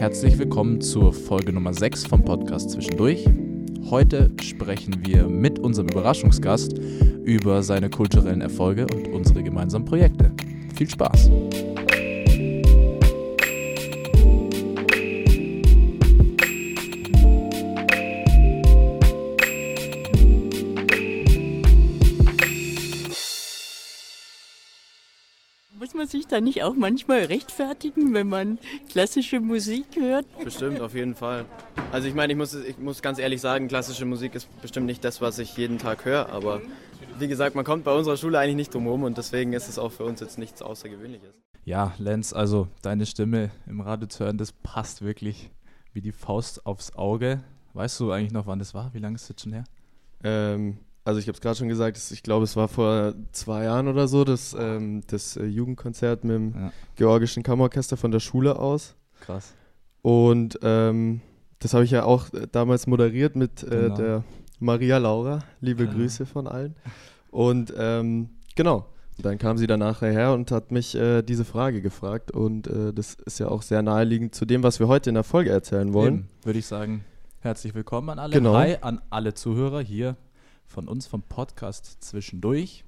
Herzlich willkommen zur Folge Nummer 6 vom Podcast Zwischendurch. Heute sprechen wir mit unserem Überraschungsgast über seine kulturellen Erfolge und unsere gemeinsamen Projekte. Viel Spaß! Sich da nicht auch manchmal rechtfertigen, wenn man klassische Musik hört? Bestimmt, auf jeden Fall. Also ich meine, ich muss, ich muss ganz ehrlich sagen, klassische Musik ist bestimmt nicht das, was ich jeden Tag höre, aber wie gesagt, man kommt bei unserer Schule eigentlich nicht drum herum und deswegen ist es auch für uns jetzt nichts Außergewöhnliches. Ja, Lenz, also deine Stimme im Radio zu hören, das passt wirklich wie die Faust aufs Auge. Weißt du eigentlich noch, wann das war? Wie lange ist das schon her? Ähm, also ich habe es gerade schon gesagt, ich glaube, es war vor zwei Jahren oder so, das, ähm, das äh, Jugendkonzert mit dem Ja. Georgischen Kammerorchester von der Schule aus. Krass. Und ähm, das habe ich ja auch äh, damals moderiert mit äh, Genau. der Maria Laura. Liebe Ja. Grüße von allen. Und ähm, genau, dann kam sie danach her und hat mich äh, diese Frage gefragt. Und äh, das ist ja auch sehr naheliegend zu dem, was wir heute in der Folge erzählen wollen. Würde ich sagen, herzlich willkommen an alle. Genau. Hi an alle Zuhörer hier von uns vom Podcast Zwischendurch.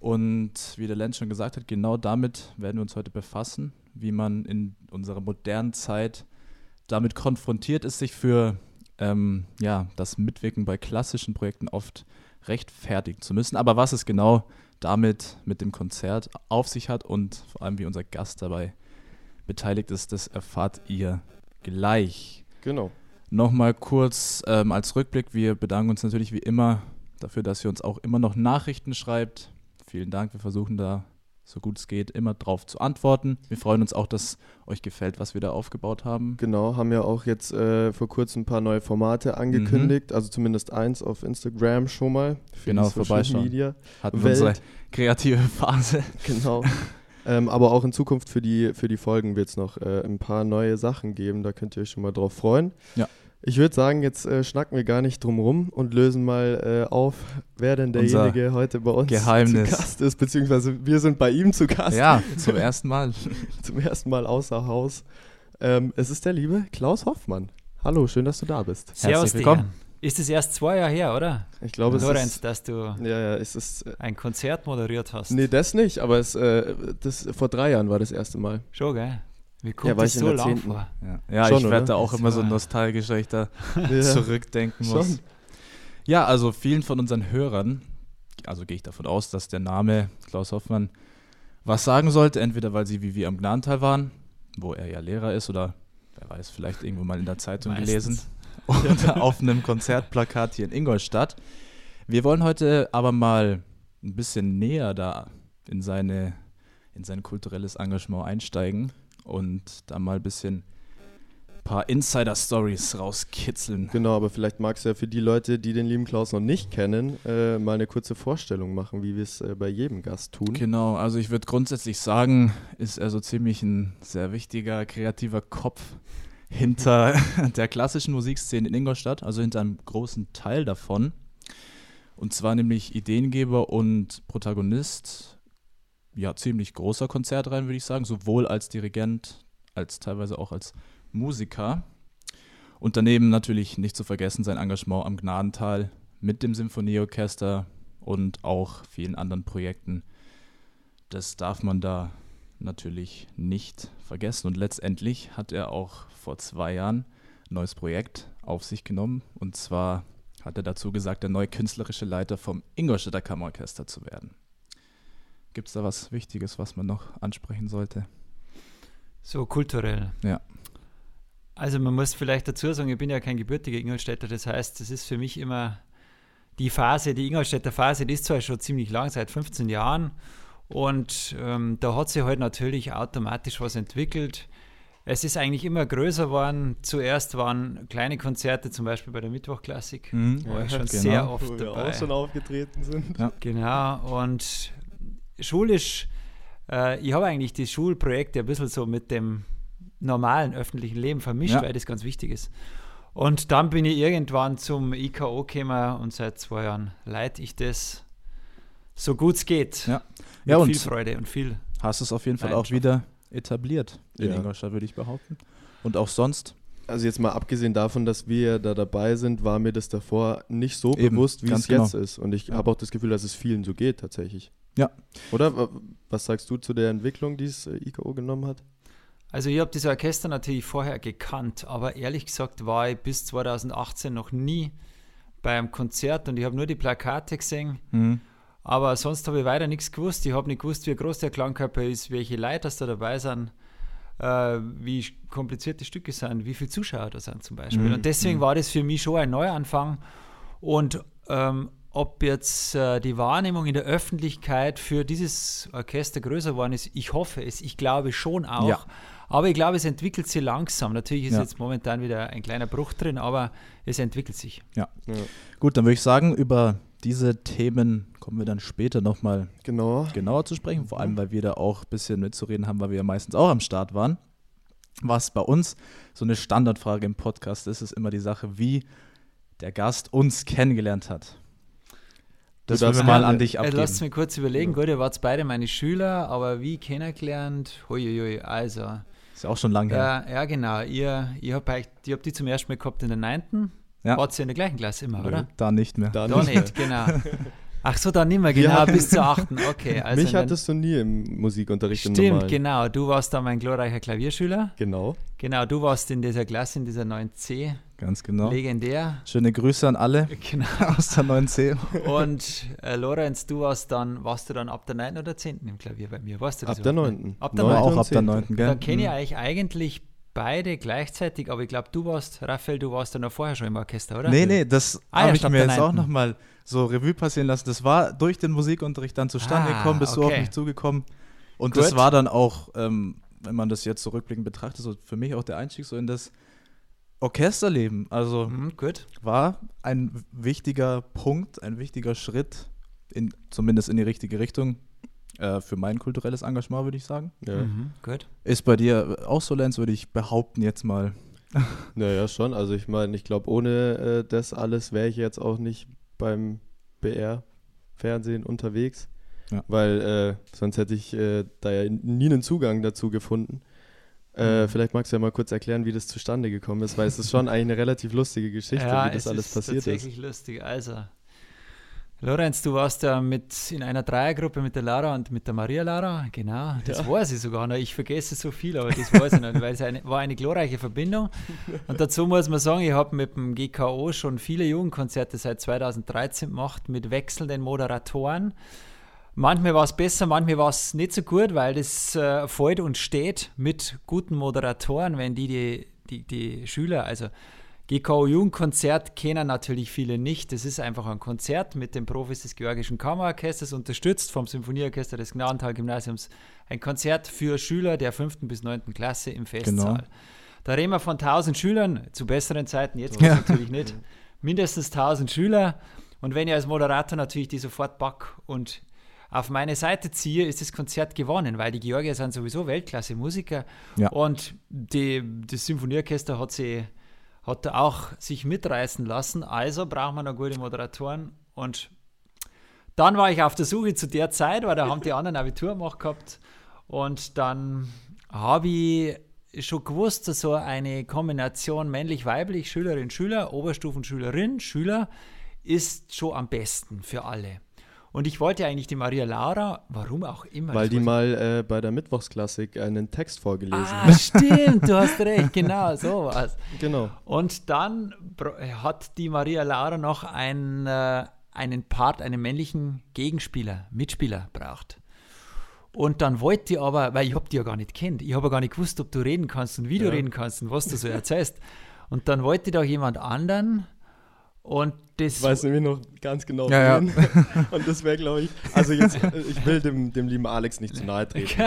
Und wie der Lenz schon gesagt hat, genau damit werden wir uns heute befassen, wie man in unserer modernen Zeit damit konfrontiert ist, sich für ähm, ja, das Mitwirken bei klassischen Projekten oft rechtfertigen zu müssen. Aber was es genau damit mit dem Konzert auf sich hat und vor allem wie unser Gast dabei beteiligt ist, das erfahrt ihr gleich. Genau. Nochmal kurz ähm, als Rückblick. Wir bedanken uns natürlich wie immer dafür, dass ihr uns auch immer noch Nachrichten schreibt. Vielen Dank. Wir versuchen da, so gut es geht, immer drauf zu antworten. Wir freuen uns auch, dass euch gefällt, was wir da aufgebaut haben. Genau, haben ja auch jetzt äh, vor kurzem ein paar neue Formate angekündigt, also zumindest eins auf Instagram schon mal. Für Genau, vorbeischauen. Media. Hatten wir Welt. unsere kreative Phase. Genau. ähm, aber auch in Zukunft für die, für die Folgen wird es noch äh, ein paar neue Sachen geben. Da könnt ihr euch schon mal drauf freuen. Ja. Ich würde sagen, jetzt äh, schnacken wir gar nicht drum rum und lösen mal äh, auf, wer denn Unser derjenige heute bei uns Geheimnis. zu Gast ist, beziehungsweise wir sind bei ihm zu Gast Ja, zum ersten Mal. zum ersten Mal außer Haus. Ähm, es ist der liebe Klaus Hoffmann. Hallo, schön, dass du da bist. Herzlich Servus, willkommen. Dian. Ist es erst zwei Jahre her, oder? Ich glaube, es Lorenz, ist... dass du Ja, ja, es ist... Äh, ein Konzert moderiert hast. nee, das nicht, aber es, äh, das, vor drei Jahren war das erste Mal. Schon, gell? Wie kommt Ja, war das ich so lang vor? Ja, ja Schon, ich werde da auch Das immer so nostalgisch, weil ich da Ja. zurückdenken muss. Schon. Ja, also vielen von unseren Hörern, also gehe ich davon aus, dass der Name Klaus Hoffmann was sagen sollte, entweder weil sie wie wir am Gnadental waren, wo er ja Lehrer ist, oder wer weiß, vielleicht irgendwo mal in der Zeitung gelesen oder auf einem Konzertplakat hier in Ingolstadt. Wir wollen heute aber mal ein bisschen näher da in seine in sein kulturelles Engagement einsteigen und da mal ein bisschen ein paar Insider-Stories rauskitzeln. Genau, aber vielleicht magst du ja für die Leute, die den lieben Klaus noch nicht kennen, äh, mal eine kurze Vorstellung machen, wie wir es äh, bei jedem Gast tun. Genau, also ich würde grundsätzlich sagen, ist er so ziemlich ein sehr wichtiger, kreativer Kopf hinter der klassischen Musikszene in Ingolstadt, also hinter einem großen Teil davon. Und zwar nämlich Ideengeber und Protagonist, ja, ziemlich großer Konzertreihen, würde ich sagen, sowohl als Dirigent als teilweise auch als Musiker. Und daneben natürlich nicht zu vergessen sein Engagement am Gnadental mit dem Symphonieorchester und auch vielen anderen Projekten. Das darf man da natürlich nicht vergessen. Und letztendlich hat er auch vor zwei Jahren ein neues Projekt auf sich genommen. Und zwar hat er dazu gesagt, der neue künstlerische Leiter vom Ingolstädter Kammerorchester zu werden. Gibt es da was Wichtiges, was man noch ansprechen sollte? So kulturell. Ja. Also man muss vielleicht dazu sagen, ich bin ja kein gebürtiger Ingolstädter, das heißt, das ist für mich immer die Phase, die Ingolstädter Phase, die ist zwar schon ziemlich lang, seit 15 Jahren und ähm, da hat sich halt natürlich automatisch was entwickelt. Es ist eigentlich immer größer geworden. Zuerst waren kleine Konzerte, zum Beispiel bei der Mittwochklassik, Mhm. war ich schon genau. sehr oft Wo wir dabei. auch schon aufgetreten sind. Genau, und schulisch, äh, ich habe eigentlich die Schulprojekte ein bisschen so mit dem normalen öffentlichen Leben vermischt, Ja. weil das ganz wichtig ist. Und dann bin ich irgendwann zum IKO gekommen und seit zwei Jahren leite ich das so gut es geht. Ja. Mit Ja, und viel Freude und viel. hast es auf jeden Fall auch wieder etabliert in Ja. Ingolstadt, würde ich behaupten. Und auch sonst. Also jetzt mal abgesehen davon, dass wir da dabei sind, war mir das davor nicht so Eben, bewusst, wie es jetzt genau. ist. Und ich Ja. habe auch das Gefühl, dass es vielen so geht tatsächlich. Ja. Oder wa- was sagst du zu der Entwicklung, die es äh, IKO genommen hat? Also ich habe das Orchester natürlich vorher gekannt, aber ehrlich gesagt war ich bis 2018 noch nie beim Konzert und ich habe nur die Plakate gesehen. Mhm. Aber sonst habe ich weiter nichts gewusst. Ich habe nicht gewusst, wie groß der Klangkörper ist, welche Leute da dabei sind, äh, wie kompliziert die Stücke sind, wie viele Zuschauer da sind zum Beispiel. Mhm. Und deswegen war das für mich schon ein Neuanfang. Und ähm, ob jetzt äh, die Wahrnehmung in der Öffentlichkeit für dieses Orchester größer geworden ist, ich hoffe es, ich glaube schon auch. Ja. Aber ich glaube, es entwickelt sich langsam. Natürlich ist Ja. jetzt momentan wieder ein kleiner Bruch drin, aber es entwickelt sich. Ja. Ja. Gut, dann würde ich sagen, über diese Themen kommen wir dann später nochmal Genau. genauer zu sprechen, vor allem weil wir da auch ein bisschen mitzureden haben, weil wir ja meistens auch am Start waren. Was bei uns so eine Standardfrage im Podcast ist, ist immer die Sache, wie der Gast uns kennengelernt hat. Das Du darfst mal an dich Äh, abgeben. Lasst mich kurz überlegen. Gut, ihr wart beide meine Schüler, aber wie kennengelernt? Huiuiui, also. Ist ja auch schon lange her. Ja, ja, genau. Ihr, ihr habt euch- ihr habt die zum ersten Mal gehabt in der 9. Ja. Wart ihr in der gleichen Klasse immer, oder? Da nicht mehr. Da Da nicht. nicht, genau. Ach so, dann nicht mehr, genau, hatten- bis zur 8. Okay, also Mich hattest du nie im Musikunterricht im Stimmt, Normalen. genau. Du warst da mein glorreicher Klavierschüler. Genau. Genau, du warst in dieser Klasse, in dieser 9c. Ganz genau. Legendär. Schöne Grüße an alle Genau. aus der 9C. Und äh, Lorenz, du warst dann, warst du dann ab der 9. oder 10. im Klavier bei mir? Warst du das Ab der überhaupt? 9. Ab der War 9. auch ab der 10.. 9. Gell? Dann kenne ich Mhm. euch eigentlich beide gleichzeitig, aber ich glaube, du warst, Raphael, du warst dann noch vorher schon im Orchester, oder? Nee, nee, das Ah, ja, habe ich mir jetzt auch Neunten. nochmal so Revue passieren lassen. Das war durch den Musikunterricht dann zustande Ah, gekommen, bist du auf okay. mich zugekommen. Und Gut. das war dann auch, ähm, wenn man das jetzt zurückblickend betrachtet, so für mich auch der Einstieg so in das Orchesterleben. Also Mhm, gut. war ein wichtiger Punkt, ein wichtiger Schritt, in, zumindest in die richtige Richtung, äh, für mein kulturelles Engagement, würde ich sagen. Ja. Mhm, gut. Ist bei dir auch so, Lenz, würde ich behaupten jetzt mal. Naja, schon. Also ich meine, ich glaube, ohne äh, das alles wäre ich jetzt auch nicht beim BR-Fernsehen unterwegs. Ja. Weil äh, sonst hätte ich äh, da ja nie einen Zugang dazu gefunden. Äh, vielleicht magst du ja mal kurz erklären, wie das zustande gekommen ist, weil es ist schon eigentlich eine relativ lustige Geschichte, wie das es alles ist passiert ist. tatsächlich lustig. Also, Lorenz, du warst ja mit in einer Dreiergruppe mit der Lara und mit der Maria Lara, genau. Das Ja. weiß ich sogar noch. Ich vergesse so viel, aber das weiß ich noch, weil es eine, war eine glorreiche Verbindung. Und dazu muss man sagen, ich habe mit dem GKO schon viele Jugendkonzerte seit 2013 gemacht, mit wechselnden Moderatoren. Manchmal war es besser, manchmal war es nicht so gut, weil das äh, fällt und steht mit guten Moderatoren, wenn die die, die, die Schüler, also GKO Jugendkonzert kennen natürlich viele nicht. Das ist einfach ein Konzert mit den Profis des Georgischen Kammerorchesters, unterstützt vom Symphonieorchester des Gnadental-Gymnasiums. Ein Konzert für Schüler der 5. bis 9. Klasse im Festsaal. Genau. Da reden wir von 1000 Schülern, zu besseren Zeiten, jetzt Ja. natürlich nicht. Mindestens 1000 Schüler. Und wenn ich als Moderator natürlich die sofort back und auf meine Seite ziehe, ist das Konzert gewonnen, weil die Georgier sind sowieso Weltklasse-Musiker. Ja. Und die, das Symphonieorchester hat, sie, hat auch sich mitreißen lassen. Also braucht man noch gute Moderatoren. Und dann war ich auf der Suche zu der Zeit, weil da haben die anderen Abitur gemacht gehabt. Und dann habe ich schon gewusst, dass so eine Kombination männlich-weiblich, Schülerin, Schüler, Oberstufenschülerin, Schüler ist schon am besten für alle. Und ich wollte eigentlich die Maria Laura, warum auch immer. Weil die mal äh, bei der Mittwochsklassik einen Text vorgelesen Ah, hat. stimmt, du hast recht, genau, so was. Genau. Und dann br- hat die Maria Laura noch einen, äh, einen Part, einen männlichen Gegenspieler, Mitspieler braucht. Und dann wollte ich aber, weil ich hab die ja gar nicht kennt, ich habe ja gar nicht gewusst, ob du reden kannst und wie du Ja. reden kannst und was du so erzählst. Und dann wollte ich doch jemand anderen und das Ich weiß nämlich noch ganz genau, Ja, ja. wen. Und das wäre, glaube ich, also jetzt, äh, ich will dem, dem lieben Alex nicht zu nahe treten.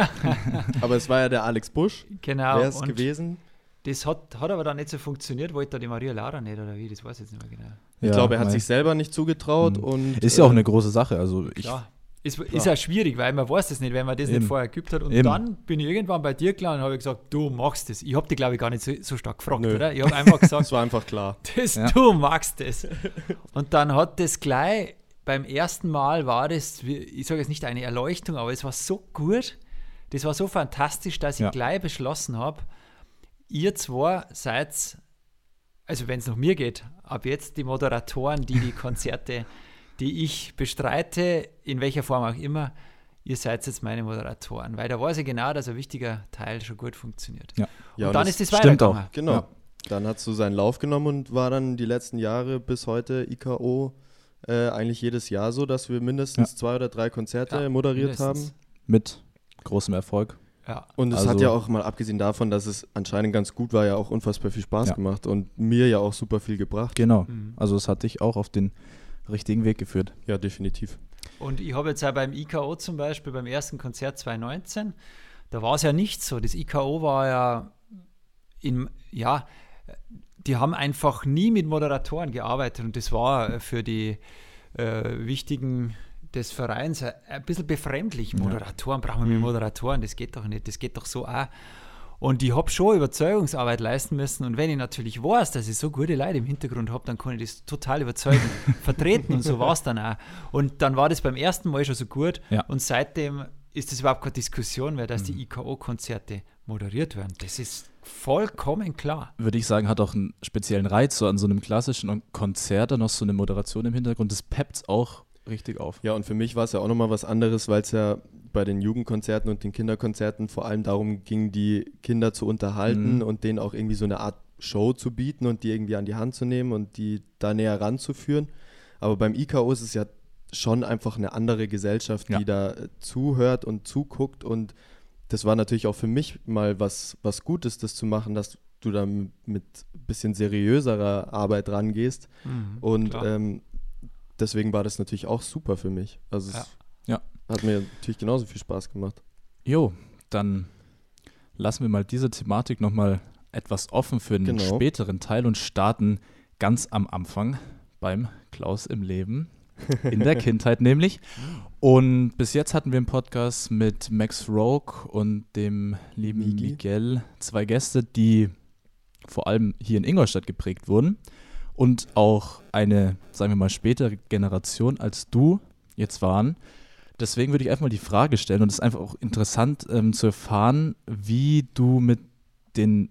Aber es war ja der Alex Busch, genau. wer ist gewesen? das hat, hat aber dann nicht so funktioniert, wollte da die Maria Laura nicht oder wie, das weiß ich jetzt nicht mehr genau. Ich Ja, glaube, er hat mei. sich selber nicht zugetraut Mhm. und Ist ja auch äh, eine große Sache. Also ich, Klar. Ist, ist ja schwierig, weil man weiß das nicht, wenn man das Eben. nicht vorher geübt hat. Und Eben. dann bin ich irgendwann bei dir gelandet und habe gesagt, du machst das. Ich habe dich, glaube ich, gar nicht so, so stark gefragt, Nö. oder? Ich habe einfach gesagt, Es war einfach klar. das, Ja. du magst das. Und dann hat das gleich, beim ersten Mal war das, ich sage jetzt nicht eine Erleuchtung, aber es war so gut, das war so fantastisch, dass ich Ja. gleich beschlossen habe, ihr zwei seid, also wenn es nach mir geht, ab jetzt die Moderatoren, die die Konzerte, die ich bestreite, in welcher Form auch immer, ihr seid jetzt meine Moderatoren, weil da weiß ich genau, dass ein wichtiger Teil schon gut funktioniert. Ja. Ja, und und dann das ist es stimmt weitergegangen. auch. Genau. Ja. Dann hast du seinen Lauf genommen und war dann die letzten Jahre bis heute IKO äh, eigentlich jedes Jahr so, dass wir mindestens zwei oder drei Konzerte Ja, moderiert mindestens. haben. Mit großem Erfolg. Ja. Und es Also- hat ja auch mal abgesehen davon, dass es anscheinend ganz gut war, ja auch unfassbar viel Spaß Ja. gemacht und mir ja auch super viel gebracht. Genau. Mhm. Also es hat dich auch auf den richtigen Weg geführt. Ja, definitiv. Und ich habe jetzt auch beim IKO zum Beispiel, beim ersten Konzert 2019, da war es ja nicht so. Das IKO war ja in, ja, die haben einfach nie mit Moderatoren gearbeitet und das war für die äh, Wichtigen des Vereins ein, ein bisschen befremdlich. Moderatoren brauchen wir mit Moderatoren, das geht doch nicht, das geht doch so auch. Und ich habe schon Überzeugungsarbeit leisten müssen. Und wenn ich natürlich weiß, dass ich so gute Leute im Hintergrund habe, dann kann ich das total überzeugend vertreten. Und so war es dann auch. Und dann war das beim ersten Mal schon so gut. Ja. Und seitdem ist das überhaupt keine Diskussion mehr, dass die IKO-Konzerte moderiert werden. Das ist vollkommen klar. Würde ich sagen, hat auch einen speziellen Reiz, so an so einem klassischen Konzert, dann noch so eine Moderation im Hintergrund. Das peppt auch richtig auf. Ja, und für mich war es ja auch nochmal was anderes, weil es ja bei den Jugendkonzerten und den Kinderkonzerten vor allem darum ging, die Kinder zu unterhalten Mhm. und denen auch irgendwie so eine Art Show zu bieten und die irgendwie an die Hand zu nehmen und die da näher ranzuführen. Aber beim IKO ist es ja schon einfach eine andere Gesellschaft, Ja. die da äh, zuhört und zuguckt und das war natürlich auch für mich mal was, was Gutes, das zu machen, dass du da mit bisschen seriöserer Arbeit rangehst und klar. ähm, deswegen war das natürlich auch super für mich. Also Ja. Ja. Hat mir natürlich genauso viel Spaß gemacht. Jo, dann lassen wir mal diese Thematik nochmal etwas offen für den Genau. späteren Teil und starten ganz am Anfang beim Klaus im Leben. In der Kindheit nämlich. Und bis jetzt hatten wir im Podcast mit Max Rogue und dem lieben Migi. Miguel zwei Gäste, die vor allem hier in Ingolstadt geprägt wurden und auch eine, sagen wir mal, spätere Generation als du jetzt waren. Deswegen würde ich einfach mal die Frage stellen und es ist einfach auch interessant ähm, zu erfahren, wie du mit den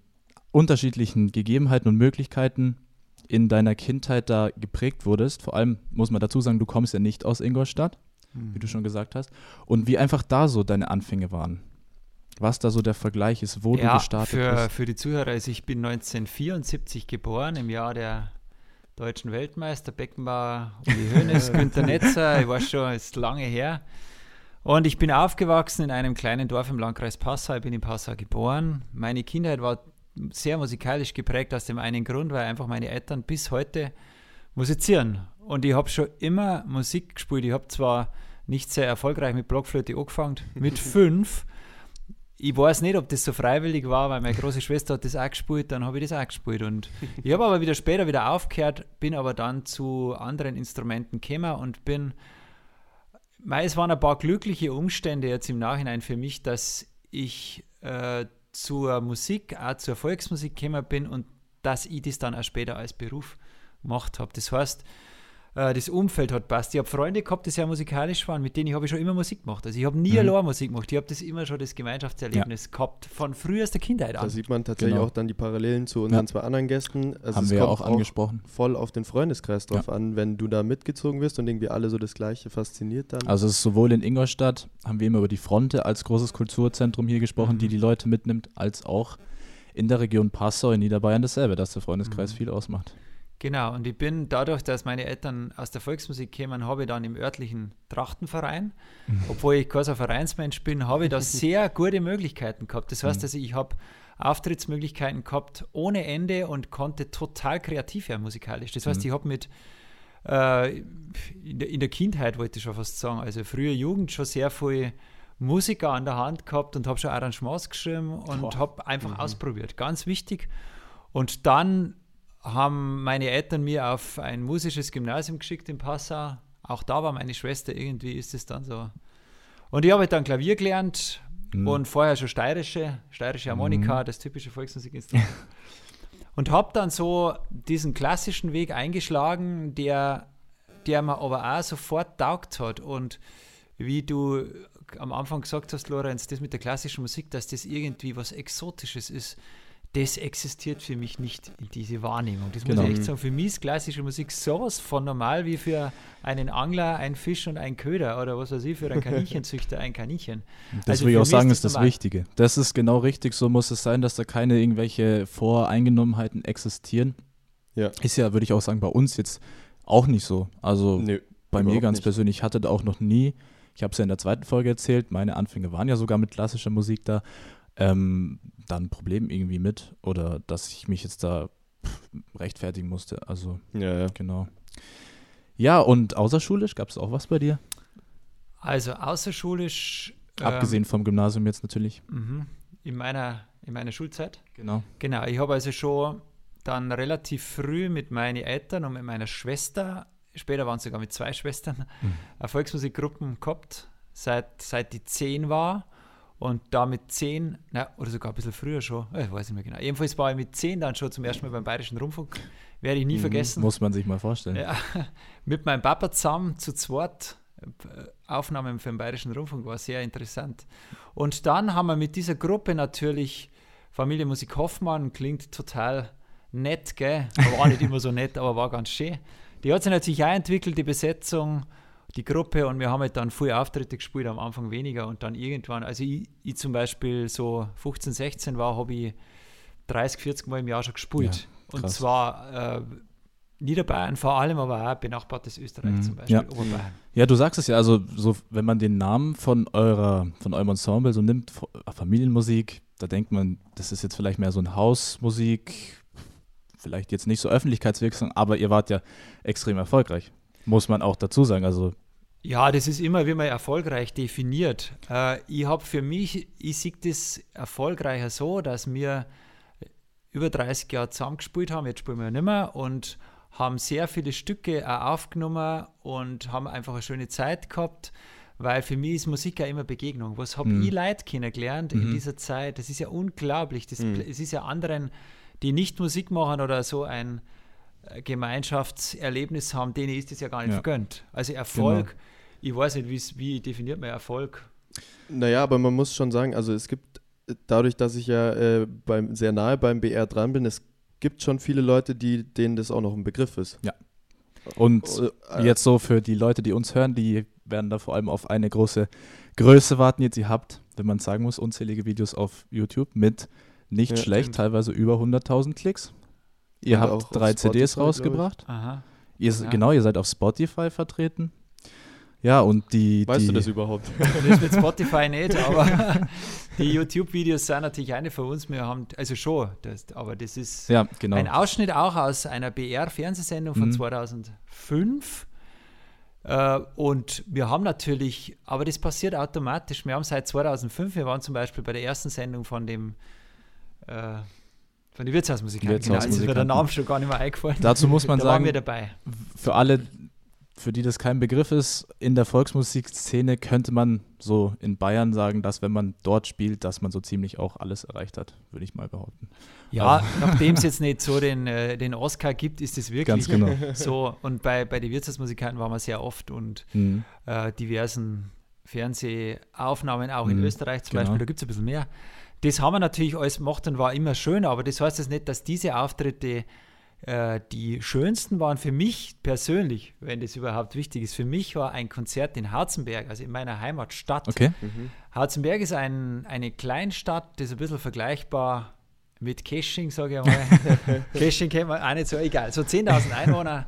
unterschiedlichen Gegebenheiten und Möglichkeiten in deiner Kindheit da geprägt wurdest. Vor allem muss man dazu sagen, du kommst ja nicht aus Ingolstadt, wie du schon gesagt hast, und wie einfach da so deine Anfänge waren. Was da so der Vergleich ist, wo du ja, gestartet für, bist. für die Zuhörer, also ich bin 1974 geboren, im Jahr der deutschen Weltmeister, Beckenbauer, Uli Hoeneß, Günter Netzer, ich weiß schon, ist lange her. Und ich bin aufgewachsen in einem kleinen Dorf im Landkreis Passau, ich bin in Passau geboren. Meine Kindheit war sehr musikalisch geprägt aus dem einen Grund, weil einfach meine Eltern bis heute musizieren. Und ich habe schon immer Musik gespielt. Ich habe zwar nicht sehr erfolgreich mit Blockflöte angefangen, mit fünf. Ich weiß nicht, ob das so freiwillig war, weil meine große Schwester hat das auch gespielt, dann habe ich das auch gespielt. Und ich habe aber wieder später wieder aufgehört, bin aber dann zu anderen Instrumenten gekommen und bin, es waren ein paar glückliche Umstände jetzt im Nachhinein für mich, dass ich äh, zur Musik, auch zur Volksmusik gekommen bin und dass ich das dann auch später als Beruf gemacht habe. Das heißt, äh, das Umfeld hat passt. Ich habe Freunde gehabt, die sehr musikalisch waren, mit denen ich habe ich schon immer Musik gemacht. Also ich habe nie Mhm. allein Musik gemacht. Ich habe das immer schon das Gemeinschaftserlebnis gehabt von frühester Kindheit Da an. sieht man tatsächlich Genau. auch dann die Parallelen zu unseren Ja. zwei anderen Gästen. Also Haben es wir ja kommt auch angesprochen. voll auf den Freundeskreis drauf an, wenn du da mitgezogen wirst und irgendwie alle so das Gleiche fasziniert dann. Also es ist sowohl in Ingolstadt, haben wir immer über die Fronte als großes Kulturzentrum hier gesprochen, die die Leute mitnimmt, als auch in der Region Passau in Niederbayern dasselbe, dass der Freundeskreis viel ausmacht. Genau, und ich bin dadurch, dass meine Eltern aus der Volksmusik kämen, habe ich dann im örtlichen Trachtenverein, obwohl ich kein Vereinsmensch bin, habe ich da sehr gute Möglichkeiten gehabt. Das heißt, also ich habe Auftrittsmöglichkeiten gehabt ohne Ende und konnte total kreativ werden musikalisch. Das heißt, ich habe mit äh, in, der, in der Kindheit, wollte ich schon fast sagen, also frühe Jugend schon sehr viel Musiker an der Hand gehabt und habe schon Arrangements geschrieben und habe einfach ausprobiert. Ganz wichtig. Und dann haben meine Eltern mir auf ein musisches Gymnasium geschickt in Passau. Auch da war meine Schwester, irgendwie ist es dann so. Und ich habe dann Klavier gelernt und vorher schon steirische, steirische Harmonika, das typische Volksmusikinstrument. und habe dann so diesen klassischen Weg eingeschlagen, der, der mir aber auch sofort taugt hat. Und wie du am Anfang gesagt hast, Lorenz, das mit der klassischen Musik, dass das irgendwie was Exotisches ist, das existiert für mich nicht in diese Wahrnehmung. Das Genau. muss ich echt sagen. Für mich ist klassische Musik sowas von normal wie für einen Angler ein Fisch und ein Köder oder was weiß ich, für einen Kaninchenzüchter ein Kaninchen. Das Also würde ich auch sagen, ist das das normal. Wichtige. Das ist genau richtig, so muss es sein, dass da keine irgendwelche Voreingenommenheiten existieren. Ja. Ist ja, würde ich auch sagen, bei uns jetzt auch nicht so. Also Nö, bei mir ganz nicht. persönlich, ich hatte da auch noch nie, ich habe es ja in der zweiten Folge erzählt, meine Anfänge waren ja sogar mit klassischer Musik da, ähm, da ein Problem irgendwie mit oder dass ich mich jetzt da rechtfertigen musste. Also Ja, ja. genau. Ja, und außerschulisch gab es auch was bei dir? Also außerschulisch. ähm, Abgesehen vom Gymnasium jetzt natürlich. mhm, in, meiner, in meiner Schulzeit. Genau. Genau, ich habe also schon dann relativ früh mit meinen Eltern und mit meiner Schwester, später waren es sogar mit zwei Schwestern, eine Volksmusikgruppen gehabt, seit, seit die zehn war. Und da mit zehn, na, oder sogar ein bisschen früher schon, äh, ich weiß nicht mehr genau. Jedenfalls war ich mit zehn dann schon zum ersten Mal beim Bayerischen Rundfunk. Werde ich nie vergessen. Muss man sich mal vorstellen. Ja, mit meinem Papa zusammen zu zweit äh, Aufnahmen für den Bayerischen Rundfunk war sehr interessant. Und dann haben wir mit dieser Gruppe natürlich Familie Musik Hoffmann, klingt total nett, gell? Aber war nicht immer so nett, aber war ganz schön. Die hat sich natürlich auch entwickelt, die Besetzung, die Gruppe und wir haben halt dann viele Auftritte gespielt, am Anfang weniger und dann irgendwann, also ich, ich zum Beispiel so 15, 16 war, habe ich 30, 40 Mal im Jahr schon gespielt. Ja, und zwar äh, Niederbayern vor allem, aber auch benachbartes Österreich Mhm, zum Beispiel, ja. Oberbayern. Ja, du sagst es ja, also so, wenn man den Namen von eurer, von eurem Ensemble so nimmt, F- Familienmusik, da denkt man, das ist jetzt vielleicht mehr so ein Hausmusik, vielleicht jetzt nicht so öffentlichkeitswirksam, aber ihr wart ja extrem erfolgreich. Muss man auch dazu sagen. Also, Ja, das ist immer, wie man erfolgreich definiert. Äh, ich habe für mich, ich sehe das erfolgreicher so, dass wir über 30 Jahre zusammengespielt haben, jetzt spielen wir ja nicht mehr und haben sehr viele Stücke auch aufgenommen und haben einfach eine schöne Zeit gehabt, weil für mich ist Musik ja immer Begegnung. Was habe Mhm. ich Leute kennengelernt in Mhm. dieser Zeit? Das ist ja unglaublich. Das, Mhm. Es ist ja anderen, die nicht Musik machen oder so ein Gemeinschaftserlebnis haben, denen ist das ja gar nicht Ja. vergönnt. Also Erfolg, Genau. ich weiß nicht, wie definiert man Erfolg? Naja, aber man muss schon sagen, also es gibt, äh, dadurch, dass ich ja äh, beim, sehr nahe beim BR dran bin, es gibt schon viele Leute, die, denen das auch noch ein Begriff ist. und Äh, jetzt so für die Leute, die uns hören, die werden da vor allem auf eine große Größe warten. Jetzt, ihr habt, wenn man sagen muss, unzählige Videos auf YouTube mit nicht Ja, schlecht, stimmt. teilweise über 100.000 Klicks. Ihr Und habt drei CDs Spotify, rausgebracht. Aha. Ihr, Ja. Genau, ihr seid auf Spotify vertreten. Ja, und die. Weißt die, du das überhaupt? Das mit Spotify nicht, aber die YouTube-Videos sind natürlich eine von uns. Wir haben, also schon, das, aber das ist Ja, genau. ein Ausschnitt auch aus einer BR-Fernsehsendung von Mhm. 2005. Äh, und wir haben natürlich, aber das passiert automatisch. Wir haben seit 2005, wir waren zum Beispiel bei der ersten Sendung von dem, äh, von den Wirtshausmusikanten. Genau, jetzt ist mir der Wirtshausmusikanten. Name schon gar nicht mehr eingefallen. Dazu muss man da waren sagen, wir dabei. für alle, für die das kein Begriff ist, in der Volksmusikszene könnte man so in Bayern sagen, dass wenn man dort spielt, dass man so ziemlich auch alles erreicht hat, würde ich mal behaupten. Ja, nachdem es jetzt nicht so den, äh, den Oscar gibt, ist es wirklich Ganz genau. so. Und bei, bei den Wirtshausmusikanten waren wir sehr oft und Mhm. äh, diversen Fernsehaufnahmen, auch in Mhm, Österreich zum genau. Beispiel, da gibt es ein bisschen mehr. Das haben wir natürlich alles gemacht und war immer schön, aber das heißt jetzt nicht, dass diese Auftritte äh, die schönsten waren für mich persönlich, wenn das überhaupt wichtig ist. Für mich war ein Konzert in Harzenberg, also in meiner Heimatstadt. Okay. Harzenberg ist ein, eine Kleinstadt, das ist ein bisschen vergleichbar mit Kesching, sage ich einmal. Kesching kennt man auch nicht so, egal. So 10.000 Einwohner.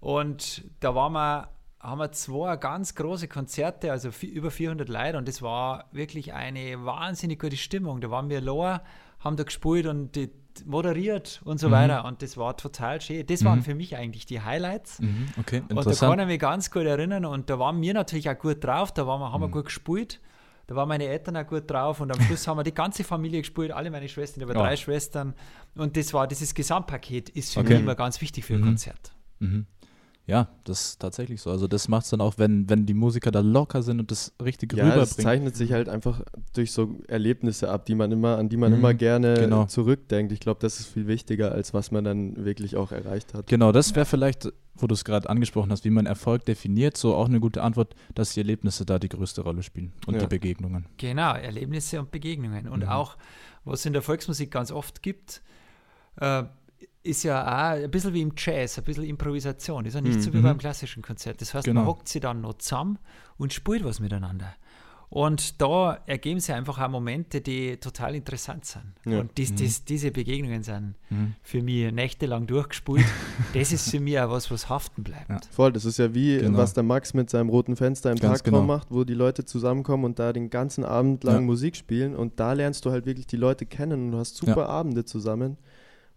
Und da waren wir, haben wir zwei ganz große Konzerte, also über 400 Leute. Und das war wirklich eine wahnsinnig gute Stimmung. Da waren wir lower, haben da gespielt und die, moderiert und so Mhm. weiter. Und das war total schön. Das waren Mhm. für mich eigentlich die Highlights. Mhm. Okay, Und da kann ich mich ganz gut erinnern und da waren wir natürlich auch gut drauf, da waren wir, Mhm. haben wir gut gespielt, da waren meine Eltern auch gut drauf und am Schluss haben wir die ganze Familie gespielt, alle meine Schwestern, habe Oh. drei Schwestern und das war, dieses Gesamtpaket ist für Okay. mich immer ganz wichtig für ein Mhm. Konzert. Ja, das ist tatsächlich so. Also das macht es dann auch, wenn, wenn die Musiker da locker sind und das richtig Ja, es rüberbringen. zeichnet sich halt einfach durch so Erlebnisse ab, die man immer, an die man Mhm, immer gerne genau. zurückdenkt. Ich glaube, das ist viel wichtiger, als was man dann wirklich auch erreicht hat. Genau, das wäre vielleicht, wo du es gerade angesprochen hast, wie man Erfolg definiert, so auch eine gute Antwort, dass die Erlebnisse da die größte Rolle spielen und Ja. die Begegnungen. Genau, Erlebnisse und Begegnungen. Und Mhm. auch, was es in der Volksmusik ganz oft gibt, äh, ist ja auch ein bisschen wie im Jazz, ein bisschen Improvisation. Ist ja nicht so wie Mhm. beim klassischen Konzert. Das heißt, Genau. man hockt sie dann noch zusammen und spielt was miteinander. Und da ergeben sich einfach auch Momente, die total interessant sind. Ja. Und dies, dies, diese Begegnungen sind Mhm. für mich nächtelang durchgespielt. das ist für mich auch was, was haften bleibt. Ja. Voll, das ist ja wie, Genau. was der Max mit seinem roten Fenster im Ganz Parkraum genau. macht, wo die Leute zusammenkommen und da den ganzen Abend lang Ja. Musik spielen und da lernst du halt wirklich die Leute kennen und du hast super. Abende zusammen.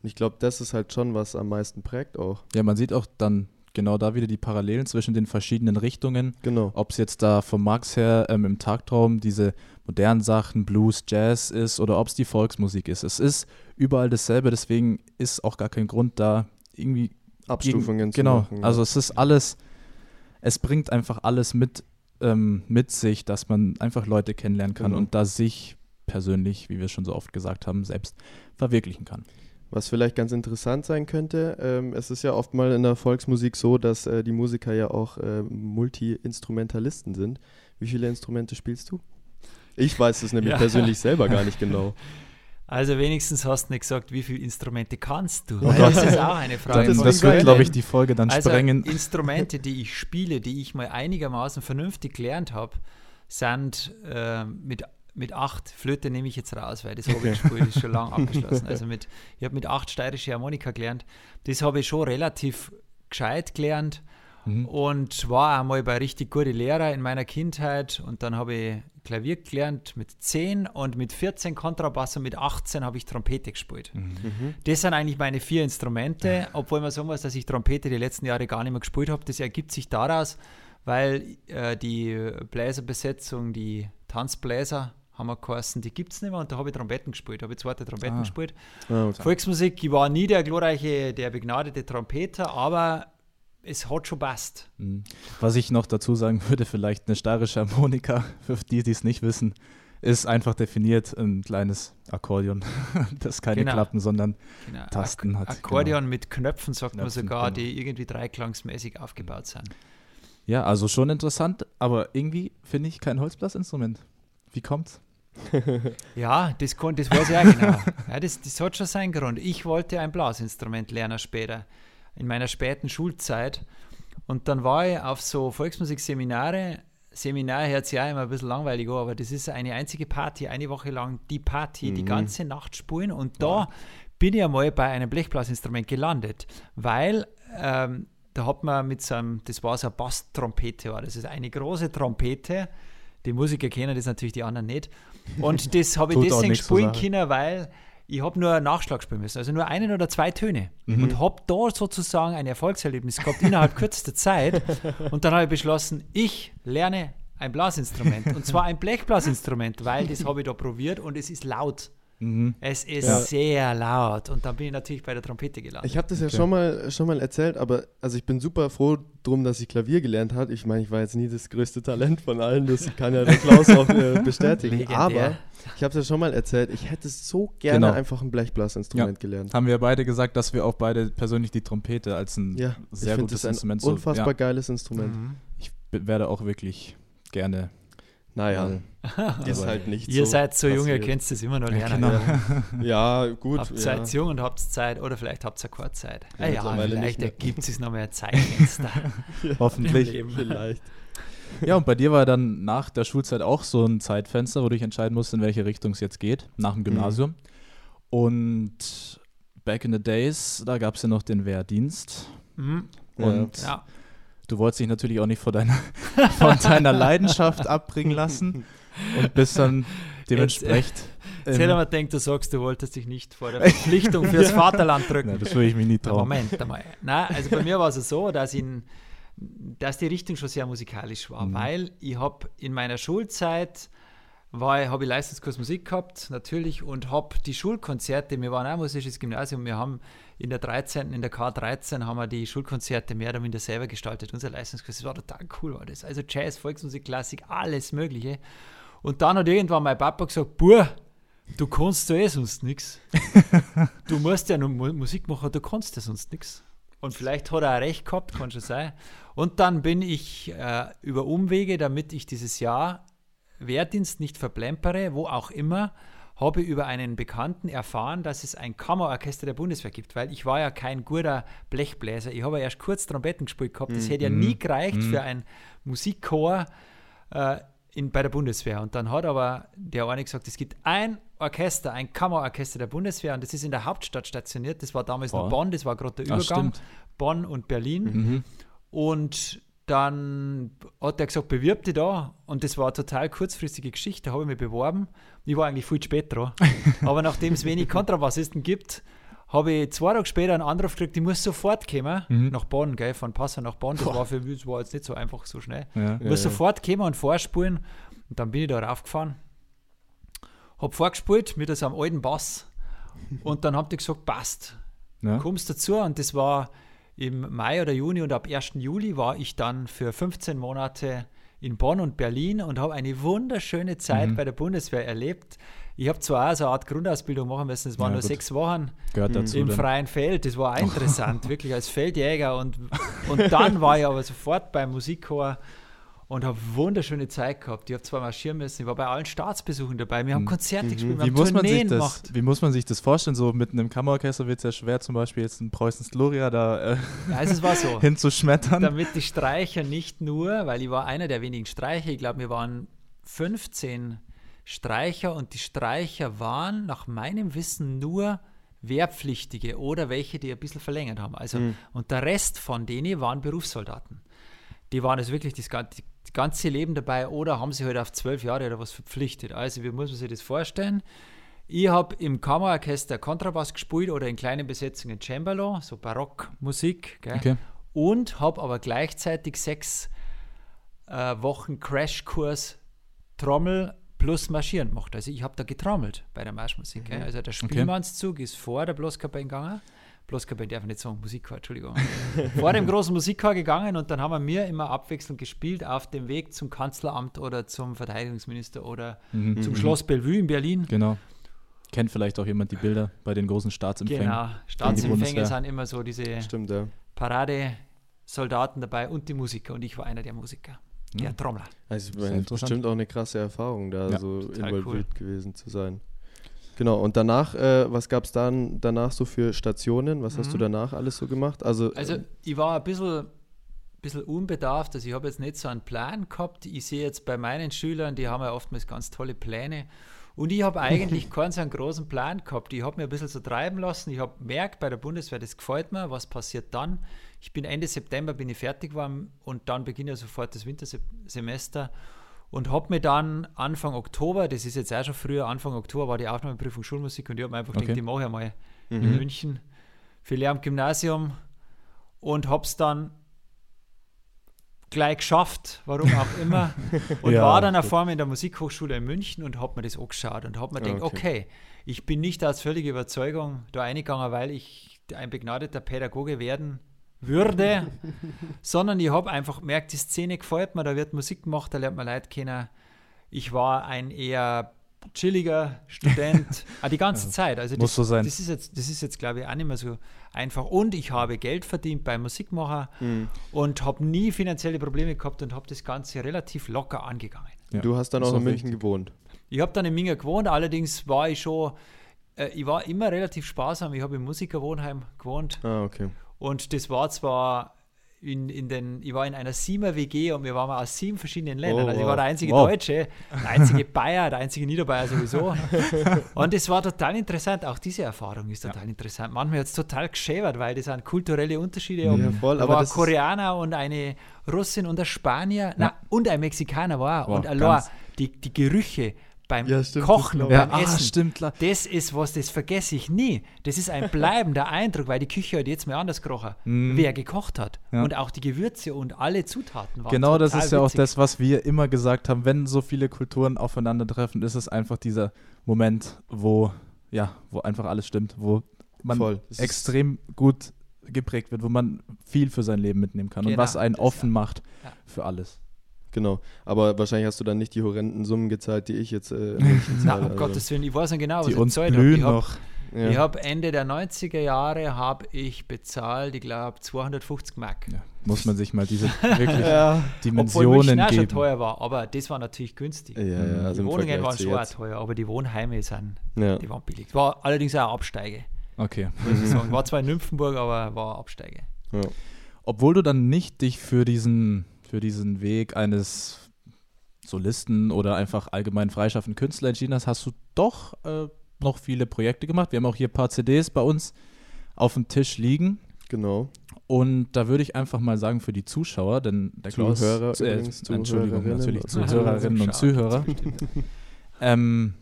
Und ich glaube, das ist halt schon, was am meisten prägt auch. Ja, man sieht auch dann genau da wieder die Parallelen zwischen den verschiedenen Richtungen. Genau. Ob es jetzt da vom Max her ähm, im Tagtraum diese modernen Sachen, Blues, Jazz ist oder ob es die Volksmusik ist. Es ist überall dasselbe, deswegen ist auch gar kein Grund da irgendwie Abstufungen gegen, zu genau. machen. ja. Also es ist alles, es bringt einfach alles mit, ähm, mit sich, dass man einfach Leute kennenlernen kann Genau. und da sich persönlich, wie wir schon so oft gesagt haben, selbst verwirklichen kann. Was vielleicht ganz interessant sein könnte, ähm, es ist ja oft mal in der Volksmusik so, dass äh, die Musiker ja auch äh, Multi-Instrumentalisten sind. Wie viele Instrumente spielst du? Ich weiß es nämlich Ja. persönlich selber gar nicht genau. Also wenigstens hast du nicht gesagt, wie viele Instrumente kannst du? Oh das ist auch eine Frage. Das das, wird, glaube ich, die Folge dann Also sprengen. Instrumente, die ich spiele, die ich mal einigermaßen vernünftig gelernt habe, sind äh, mit, mit acht, Flöte nehme ich jetzt raus, weil das habe ich gespielt, ist schon lange abgeschlossen. Also mit, ich habe mit acht steirische Harmonika gelernt. Das habe ich schon relativ gescheit gelernt Mhm. und war einmal bei richtig guten Lehrer in meiner Kindheit und dann habe ich Klavier gelernt mit 10 und mit 14 Kontrabass und mit 18 habe ich Trompete gespielt. Mhm. Das sind eigentlich meine vier Instrumente, obwohl man sagen muss, dass ich Trompete die letzten Jahre gar nicht mehr gespielt habe. Das ergibt sich daraus, weil äh, die Bläserbesetzung, die Tanzbläser, haben wir geheißen, die gibt es nicht mehr und da habe ich Trompeten gespielt, habe ich zweite Trompeten Ah. gespielt. Ah. Volksmusik, ich war nie der glorreiche, der begnadete Trompeter, aber es hat schon passt. Mhm. Was ich noch dazu sagen würde, vielleicht eine steirische Harmonika, für die, die es nicht wissen, ist einfach definiert ein kleines Akkordeon, das keine Genau. Klappen, sondern Genau. Tasten hat. Akkordeon mit Knöpfen, sagt man Knöpfen, sogar, genau. die irgendwie dreiklangsmäßig aufgebaut sind. Ja, also schon interessant, aber irgendwie finde ich kein Holzblasinstrument. Wie kommt's? Ja, das, kon, das weiß ich auch genau. Ja, das, das hat schon seinen Grund. Ich wollte ein Blasinstrument lernen später, in meiner späten Schulzeit. Und dann war ich auf so Volksmusikseminare. Seminar hört sich ja immer ein bisschen langweilig an, aber das ist eine einzige Party, eine Woche lang die Party, die Mhm. ganze Nacht spielen. Und da bin ich einmal bei einem Blechblasinstrument gelandet, weil ähm, da hat man mit so einem, das war so eine Basstrompete, war das ist eine große Trompete. Die Musiker kennen das natürlich, die anderen nicht. Und das habe ich deswegen spielen können, weil ich habe nur einen Nachschlag spielen müssen, also nur einen oder zwei Töne. Mhm. Und habe da sozusagen ein Erfolgserlebnis gehabt innerhalb kürzester Zeit. Und dann habe ich beschlossen, ich lerne ein Blasinstrument. Und zwar ein Blechblasinstrument, weil das habe ich da probiert und es ist laut. Mhm. Es ist Ja. sehr laut. Und dann bin ich natürlich bei der Trompete gelandet. Ich habe das ja Okay. schon mal, schon mal erzählt, aber also ich bin super froh drum, dass ich Klavier gelernt habe. Ich meine, ich war jetzt nie das größte Talent von allen, das kann ja der Klaus auch äh, bestätigen. Legendär. Aber ich habe es ja schon mal erzählt, ich hätte so gerne Genau. einfach ein Blechblasinstrument gelernt. Haben wir beide gesagt, dass wir auch beide persönlich die Trompete als ein Ja, sehr gutes das ein Instrument so. unfassbar Ja, geiles Instrument. Mhm. ich werde auch wirklich gerne. Naja, mal- ist halt nicht Ihr so. seid so jung, ihr könnt es immer noch Ja, lernen. genau. Ja, gut. Habt ja. seid jung und habt Zeit oder vielleicht habt ihr keine Zeit. Ja, Ah ja, vielleicht ergibt es noch mehr Zeitfenster. im Hoffentlich. Vielleicht. Ja, und bei dir war dann nach der Schulzeit auch so ein Zeitfenster, wo du dich entscheiden musst, in welche Richtung es jetzt geht, nach dem Gymnasium. Und back in the days, da gab es ja noch den Wehrdienst. Mhm. Und Ja. Du wolltest dich natürlich auch nicht von deiner, von deiner Leidenschaft abbringen lassen und bist dann dementsprechend. Jetzt hätte ähm, man gedacht, du sagst, du wolltest dich nicht vor der Verpflichtung fürs Vaterland drücken. na, das würde ich mich nie Na, trauen. Moment einmal. Nein, also bei mir war es so, dass, in, dass die Richtung schon sehr musikalisch war, Mhm. weil ich habe in meiner Schulzeit habe ich Leistungskurs Musik gehabt, natürlich, und habe die Schulkonzerte, wir waren auch musisches Gymnasium, wir haben in der 13., in der K13 haben wir die Schulkonzerte mehr oder minder selber gestaltet, unser Leistungskurs, das war total cool, war das. Also Jazz, Volksmusik, Klassik, alles mögliche. Und dann hat irgendwann mein Papa gesagt, Buh, du kannst ja eh sonst nichts. Du musst ja nur Musik machen, du kannst ja sonst nichts. Und vielleicht hat er auch recht gehabt, kann schon sein. Und dann bin ich äh, über Umwege, damit ich dieses Jahr Wehrdienst nicht verplempere, wo auch immer, habe über einen Bekannten erfahren, dass es ein Kammerorchester der Bundeswehr gibt, weil ich war ja kein guter Blechbläser. Ich habe ja erst kurz Trompeten gespielt gehabt. Das hätte ja nie gereicht Mhm. für ein Musikchor äh, in, bei der Bundeswehr. Und dann hat aber der eine gesagt, es gibt ein Orchester, ein Kammerorchester der Bundeswehr und das ist in der Hauptstadt stationiert. Das war damals noch Boah. Bonn, das war gerade der Übergang. stimmt. Bonn und Berlin. Mhm. Und dann hat er gesagt, bewirb dich da. Und das war eine total kurzfristige Geschichte. Da habe ich mich beworben. Ich war eigentlich viel spät dran. Aber nachdem es wenig Kontrabassisten gibt, habe ich zwei Tage später einen Anruf gekriegt, ich muss sofort kommen, Mhm. nach Bonn, gell, von Passau nach Bonn. Das war für mich das war jetzt nicht so einfach, so schnell. Ja. Ich muss ja. sofort kommen und vorspulen. Und dann bin ich da raufgefahren, habe vorgespielt mit so einem alten Bass. Und dann haben die gesagt, passt, Ja. kommst dazu. Und das war im Mai oder Juni und ab 1. Juli war ich dann für 15 Monate in Bonn und Berlin und habe eine wunderschöne Zeit Mhm. bei der Bundeswehr erlebt. Ich habe zwar auch so eine Art Grundausbildung machen müssen, es waren Ja, nur gut. sechs Wochen im dann. freien Feld. Das war auch interessant, wirklich als Feldjäger. Und, und dann war ich aber sofort beim Musikchor und habe wunderschöne Zeit gehabt. Ich habe zwar marschieren müssen, ich war bei allen Staatsbesuchen dabei. Wir haben Konzerte gespielt, wir Wie haben muss, Tourneen das, gemacht. wie muss man sich das vorstellen? So mit einem Kammerorchester wird es ja schwer, zum Beispiel jetzt ein Preußens Gloria da äh, Also es war so. hinzuschmettern. damit die Streicher nicht nur, weil ich war einer der wenigen Streicher, ich glaube, wir waren 15 Streicher und die Streicher waren nach meinem Wissen nur Wehrpflichtige oder welche, die ein bisschen verlängert haben. Also, Und der Rest von denen waren Berufssoldaten. Die waren also wirklich das, gan- die, das ganze Leben dabei oder haben sich halt auf zwölf Jahre oder was verpflichtet. Also, wie muss man sich das vorstellen? Ich habe im Kammerorchester Kontrabass gespielt oder in kleinen Besetzungen Cembalo, so Barockmusik. Okay. und habe aber gleichzeitig sechs äh, Wochen Crashkurs Trommel plus Marschieren gemacht. Also ich habe da getrommelt bei der Marschmusik. gell. Also der Spielmannszug ist vor der Bloßkapelle gegangen. Bloßkapelle darf ich nicht sagen, Musikchor, Entschuldigung. vor dem großen Musikchor gegangen und dann haben wir immer abwechselnd gespielt auf dem Weg zum Kanzleramt oder zum Verteidigungsminister oder Mhm. zum Schloss Bellevue in Berlin. Genau. Kennt vielleicht auch jemand die Bilder bei den großen Staatsempfängen. Genau, Staatsempfänge sind immer so diese Stimmt, ja. Paradesoldaten dabei und die Musiker. Und ich war einer der Musiker, der Trommler. Also bestimmt auch eine krasse Erfahrung, da Ja, so involviert gewesen zu sein. Genau, und danach, äh, was gab es dann danach so für Stationen? Was hast du danach alles so gemacht? Also, Mhm. Also ich war ein bisschen, bisschen unbedarft, also ich habe jetzt nicht so einen Plan gehabt. Ich sehe jetzt bei meinen Schülern, die haben ja oftmals ganz tolle Pläne. Und ich habe eigentlich keinen so einen großen Plan gehabt. Ich habe mir ein bisschen so treiben lassen. Ich habe gemerkt bei der Bundeswehr, das gefällt mir, was passiert dann. Ich bin Ende September bin ich fertig geworden und dann beginnt ja sofort das Wintersemester und habe mir dann Anfang Oktober, das ist jetzt auch schon früher, Anfang Oktober war die Aufnahmeprüfung Schulmusik und ich habe mir einfach Okay. gedacht, die mache ich mal in München für Gymnasium und habe es dann gleich geschafft, warum auch immer. Und Ja, war dann auf einmal in der Musikhochschule in München und habe mir das angeschaut und habe mir gedacht, okay. Okay. ich bin nicht aus völliger Überzeugung da eingegangen, weil ich ein begnadeter Pädagoge werden würde, sondern ich habe einfach gemerkt, die Szene gefällt mir, da wird Musik gemacht, da lernt man Leute kennen. Ich war ein eher chilliger Student, ah, die ganze Zeit. Also Muss das, so sein. Das ist jetzt, das ist jetzt glaube ich, auch nicht mehr so einfach. Und ich habe Geld verdient beim Musikmacher Mhm. und habe nie finanzielle Probleme gehabt und habe das Ganze relativ locker angegangen. Ja, du hast dann auch in München gewohnt. Ich habe dann in Minga gewohnt, allerdings war ich schon, äh, ich war immer relativ sparsam. Ich habe im Musikerwohnheim gewohnt Ah, okay. Und das war zwar in, in den, ich war in einer Siemer WG und wir waren aus sieben verschiedenen Ländern. Oh, also ich war der einzige Wow. Deutsche, der einzige Bayer, der einzige Niederbayer sowieso. und es war total interessant, auch diese Erfahrung ist total interessant. Manchmal hat es total geschäbert, weil das sind kulturelle Unterschiede. Ja, voll, da aber war ein Koreaner und eine Russin und ein Spanier, na, und ein Mexikaner war. Wow, und allein die, die Gerüche, beim Ja, stimmt, das Kochen und beim ah, Essen. stimmt, klar. Das ist was, das vergesse ich nie. Das ist ein bleibender Eindruck, weil die Küche hat jetzt mal anders gerochen, wer gekocht hat. Ja. Und auch die Gewürze und alle Zutaten waren Genau, das ist ja auch witzig. das, was wir immer gesagt haben. Wenn so viele Kulturen aufeinandertreffen, ist es einfach dieser Moment, wo, ja, wo einfach alles stimmt, wo man Voll. Extrem gut geprägt wird, wo man viel für sein Leben mitnehmen kann und Genau, was einen offen ja. macht Ja. für alles. Genau. Aber wahrscheinlich hast du dann nicht die horrenden Summen gezahlt, die ich jetzt äh, Na, um Gottes Willen, ich weiß nicht genau, was Die ich uns bezahlt habe. Ich habe noch. ja. Ich habe Ende der 90er Jahre habe ich bezahlt, ich glaube 250 Mark. Ja, muss man sich mal diese wirklich ja. Obwohl Dimensionen München auch schon geben. teuer war, aber das war natürlich günstig. Ja, ja, also die Wohnungen Vergleich waren schon teuer, aber die Wohnheime sind, Ja. die waren billig. War allerdings auch eine Absteige, Okay. muss ich sagen. War zwar in Nymphenburg, aber war Absteige. Ja. Obwohl du dann nicht dich für diesen, für diesen Weg eines Solisten oder einfach allgemein freischaffenden Künstler entschieden hast, hast du doch äh, noch viele Projekte gemacht. Wir haben auch hier ein paar CDs bei uns auf dem Tisch liegen. Genau. Und da würde ich einfach mal sagen für die Zuschauer, denn der Klaus, Zuhörer äh, übrigens, Entschuldigung, natürlich Zuhörerinnen und. Zuhörer, ähm,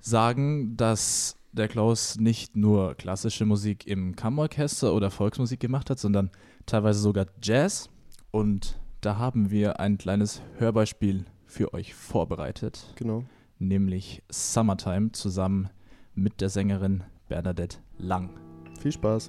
sagen, dass der Klaus nicht nur klassische Musik im Kammerorchester oder Volksmusik gemacht hat, sondern teilweise sogar Jazz. Und da haben wir ein kleines Hörbeispiel für euch vorbereitet, Genau. nämlich Summertime zusammen mit der Sängerin Bernadette Lang. Viel Spaß.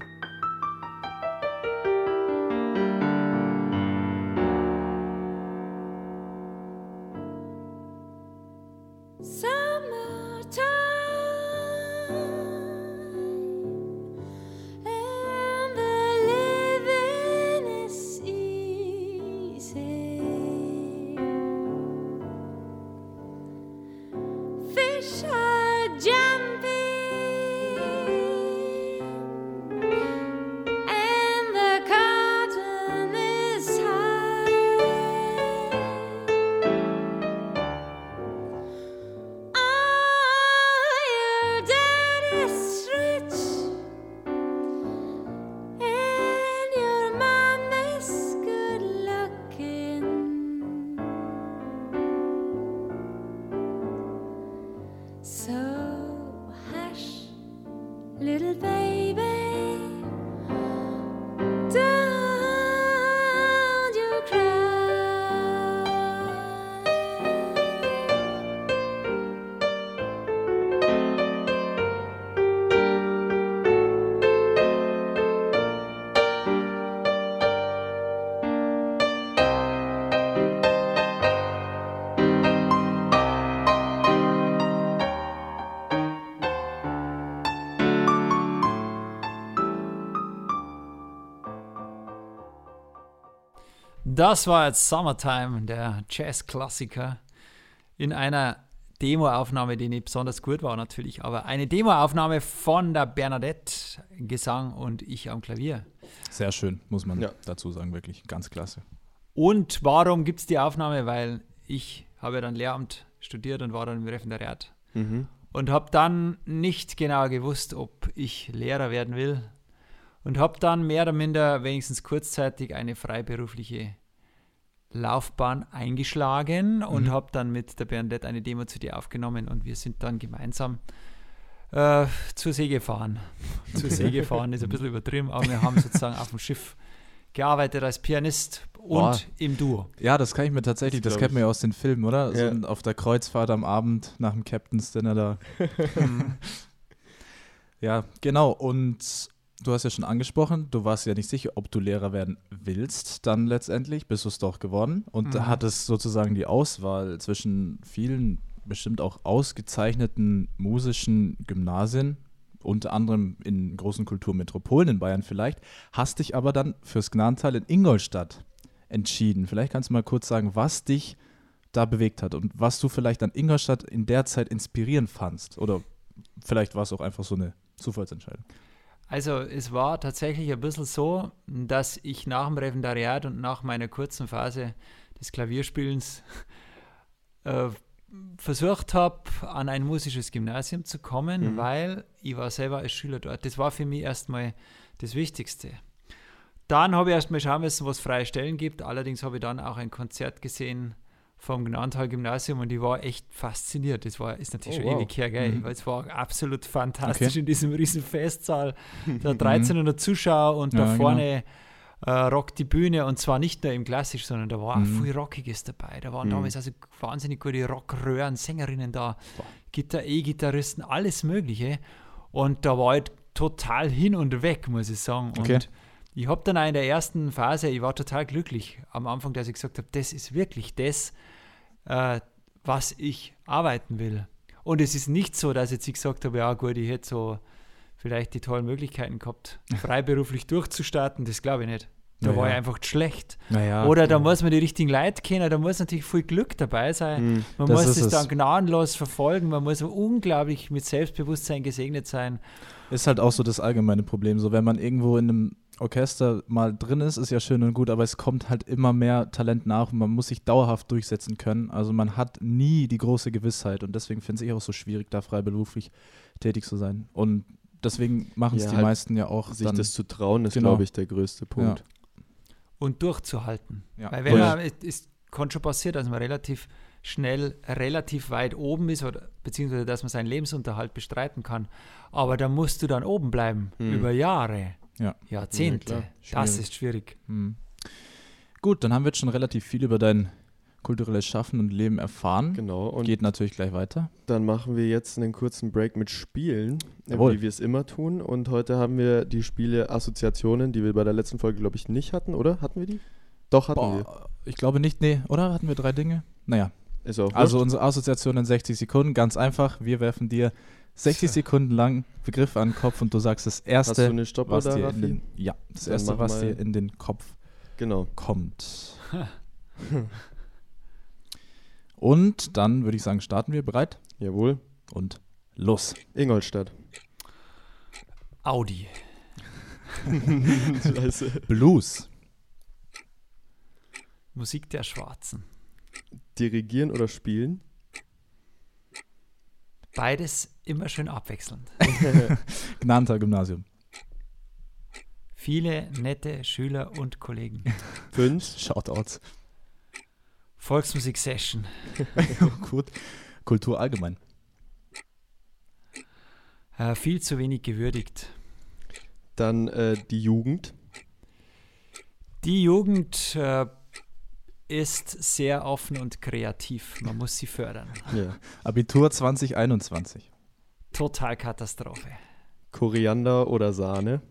Das war jetzt Summertime, der Jazz-Klassiker, in einer Demoaufnahme, die nicht besonders gut war natürlich, aber eine Demoaufnahme von der Bernadette, Gesang und ich am Klavier. Sehr schön, muss man Ja. dazu sagen, wirklich ganz klasse. Und warum gibt es die Aufnahme? Weil ich habe ja dann Lehramt studiert und war dann im Referendariat Mhm. und habe dann nicht genau gewusst, ob ich Lehrer werden will und habe dann mehr oder minder wenigstens kurzzeitig eine freiberufliche Laufbahn eingeschlagen und Mhm. habe dann mit der Bernadette eine Demo-CD aufgenommen und wir sind dann gemeinsam äh, zur See gefahren. zur See gefahren ist ein bisschen übertrieben, aber wir haben sozusagen auf dem Schiff gearbeitet als Pianist und Boah. im Duo. Ja, das kann ich mir tatsächlich, Das das kennt man ja aus den Filmen, oder? Ja. So auf der Kreuzfahrt am Abend nach dem Captain's Dinner da. ja, genau. Und du hast ja schon angesprochen, du warst ja nicht sicher, ob du Lehrer werden willst. Dann letztendlich bist du es doch geworden und Mhm. hattest sozusagen die Auswahl zwischen vielen, bestimmt auch ausgezeichneten musischen Gymnasien, unter anderem in großen Kulturmetropolen in Bayern vielleicht, hast dich aber dann fürs Gnadental in Ingolstadt entschieden. Vielleicht kannst du mal kurz sagen, was dich da bewegt hat und was du vielleicht an Ingolstadt in der Zeit inspirierend fandst. Oder vielleicht war es auch einfach so eine Zufallsentscheidung. Also es war tatsächlich ein bisschen so, dass ich nach dem Referendariat und nach meiner kurzen Phase des Klavierspielens äh, versucht habe, an ein musisches Gymnasium zu kommen, Mhm. weil ich war selber als Schüler dort. Das war für mich erstmal das Wichtigste. Dann habe ich erstmal schauen müssen, was freie Stellen gibt. Allerdings habe ich dann auch ein Konzert gesehen vom Gnantal-Gymnasium und ich war echt fasziniert. Das war, ist natürlich Oh, schon wow. ewig her, gell? Mhm. Es war absolut fantastisch Okay. in diesem riesen Festsaal. Da 1300 Zuschauer und da Ja, genau. vorne äh, rockt die Bühne und zwar nicht nur im Klassisch, sondern da war auch Mhm. viel Rockiges dabei. Da waren Mhm. damals also wahnsinnig gute Rockröhren, Sängerinnen da, Gitar E-Gitarristen, alles Mögliche. Und da war ich total hin und weg, muss ich sagen. Okay. Und ich habe dann auch in der ersten Phase, ich war total glücklich am Anfang, dass ich gesagt habe, das ist wirklich das, äh, was ich arbeiten will. Und es ist nicht so, dass jetzt ich gesagt habe, ja gut, ich hätte so vielleicht die tollen Möglichkeiten gehabt, freiberuflich durchzustarten, das glaube ich nicht. Da Ja, war ja. ich einfach schlecht. Naja. Oder da muss man die richtigen Leute kennen, da muss natürlich viel Glück dabei sein. Mhm. Man muss ist es dann es. gnadenlos verfolgen, man muss unglaublich mit Selbstbewusstsein gesegnet sein. Ist halt auch so das allgemeine Problem. So, wenn man irgendwo in einem Orchester mal drin ist, ist ja schön und gut, aber es kommt halt immer mehr Talent nach und man muss sich dauerhaft durchsetzen können. Also man hat nie die große Gewissheit und deswegen finde ich auch so schwierig, da freiberuflich tätig zu sein. Und deswegen machen es Ja, die halt meisten ja auch Sich dann. das zu trauen, ist, Genau. glaube ich, der größte Punkt. und durchzuhalten. Ja. Weil wenn Ja. man, es, es kann schon passieren, dass man relativ schnell relativ weit oben ist oder beziehungsweise dass man seinen Lebensunterhalt bestreiten kann. Aber da musst du dann oben bleiben, Hm. über Jahre, Ja. Jahrzehnte. Ja, das ist schwierig. Hm. Gut, dann haben wir jetzt schon relativ viel über dein kulturelles Schaffen und Leben erfahren. Genau. Und Geht natürlich gleich weiter. dann machen wir jetzt einen kurzen Break mit Spielen, Jawohl. wie wir es immer tun. Und heute haben wir die Spiele Assoziationen, die wir bei der letzten Folge, glaube ich, nicht hatten, oder? Hatten wir die? Doch, hatten wir. Boah, ich glaube nicht, nee, oder? Hatten wir drei Dinge? Naja, Ist auch also wurscht. unsere Assoziation in 60 Sekunden, ganz einfach. Wir werfen dir 60 Sekunden lang Begriffe an den Kopf und du sagst das Hast du erste, eine Stoppuhr was da, dir in den, ja, das Dann erste, was dir in den Kopf Genau. kommt. und dann würde ich sagen, starten wir bereit Jawohl. und los. Ingolstadt. Audi, Scheiße. Blues, Musik der Schwarzen. Dirigieren oder spielen? Beides immer schön abwechselnd. Gnanter Gymnasium, Viele nette Schüler und Kollegen. Fünf. Shoutouts, Volksmusik-Session. gut. Kultur allgemein, Äh, viel zu wenig gewürdigt. Dann äh, die Jugend. Die Jugend äh, ist sehr offen und kreativ. Man muss sie fördern. Ja. Abitur 2021, Total Katastrophe. Koriander oder Sahne.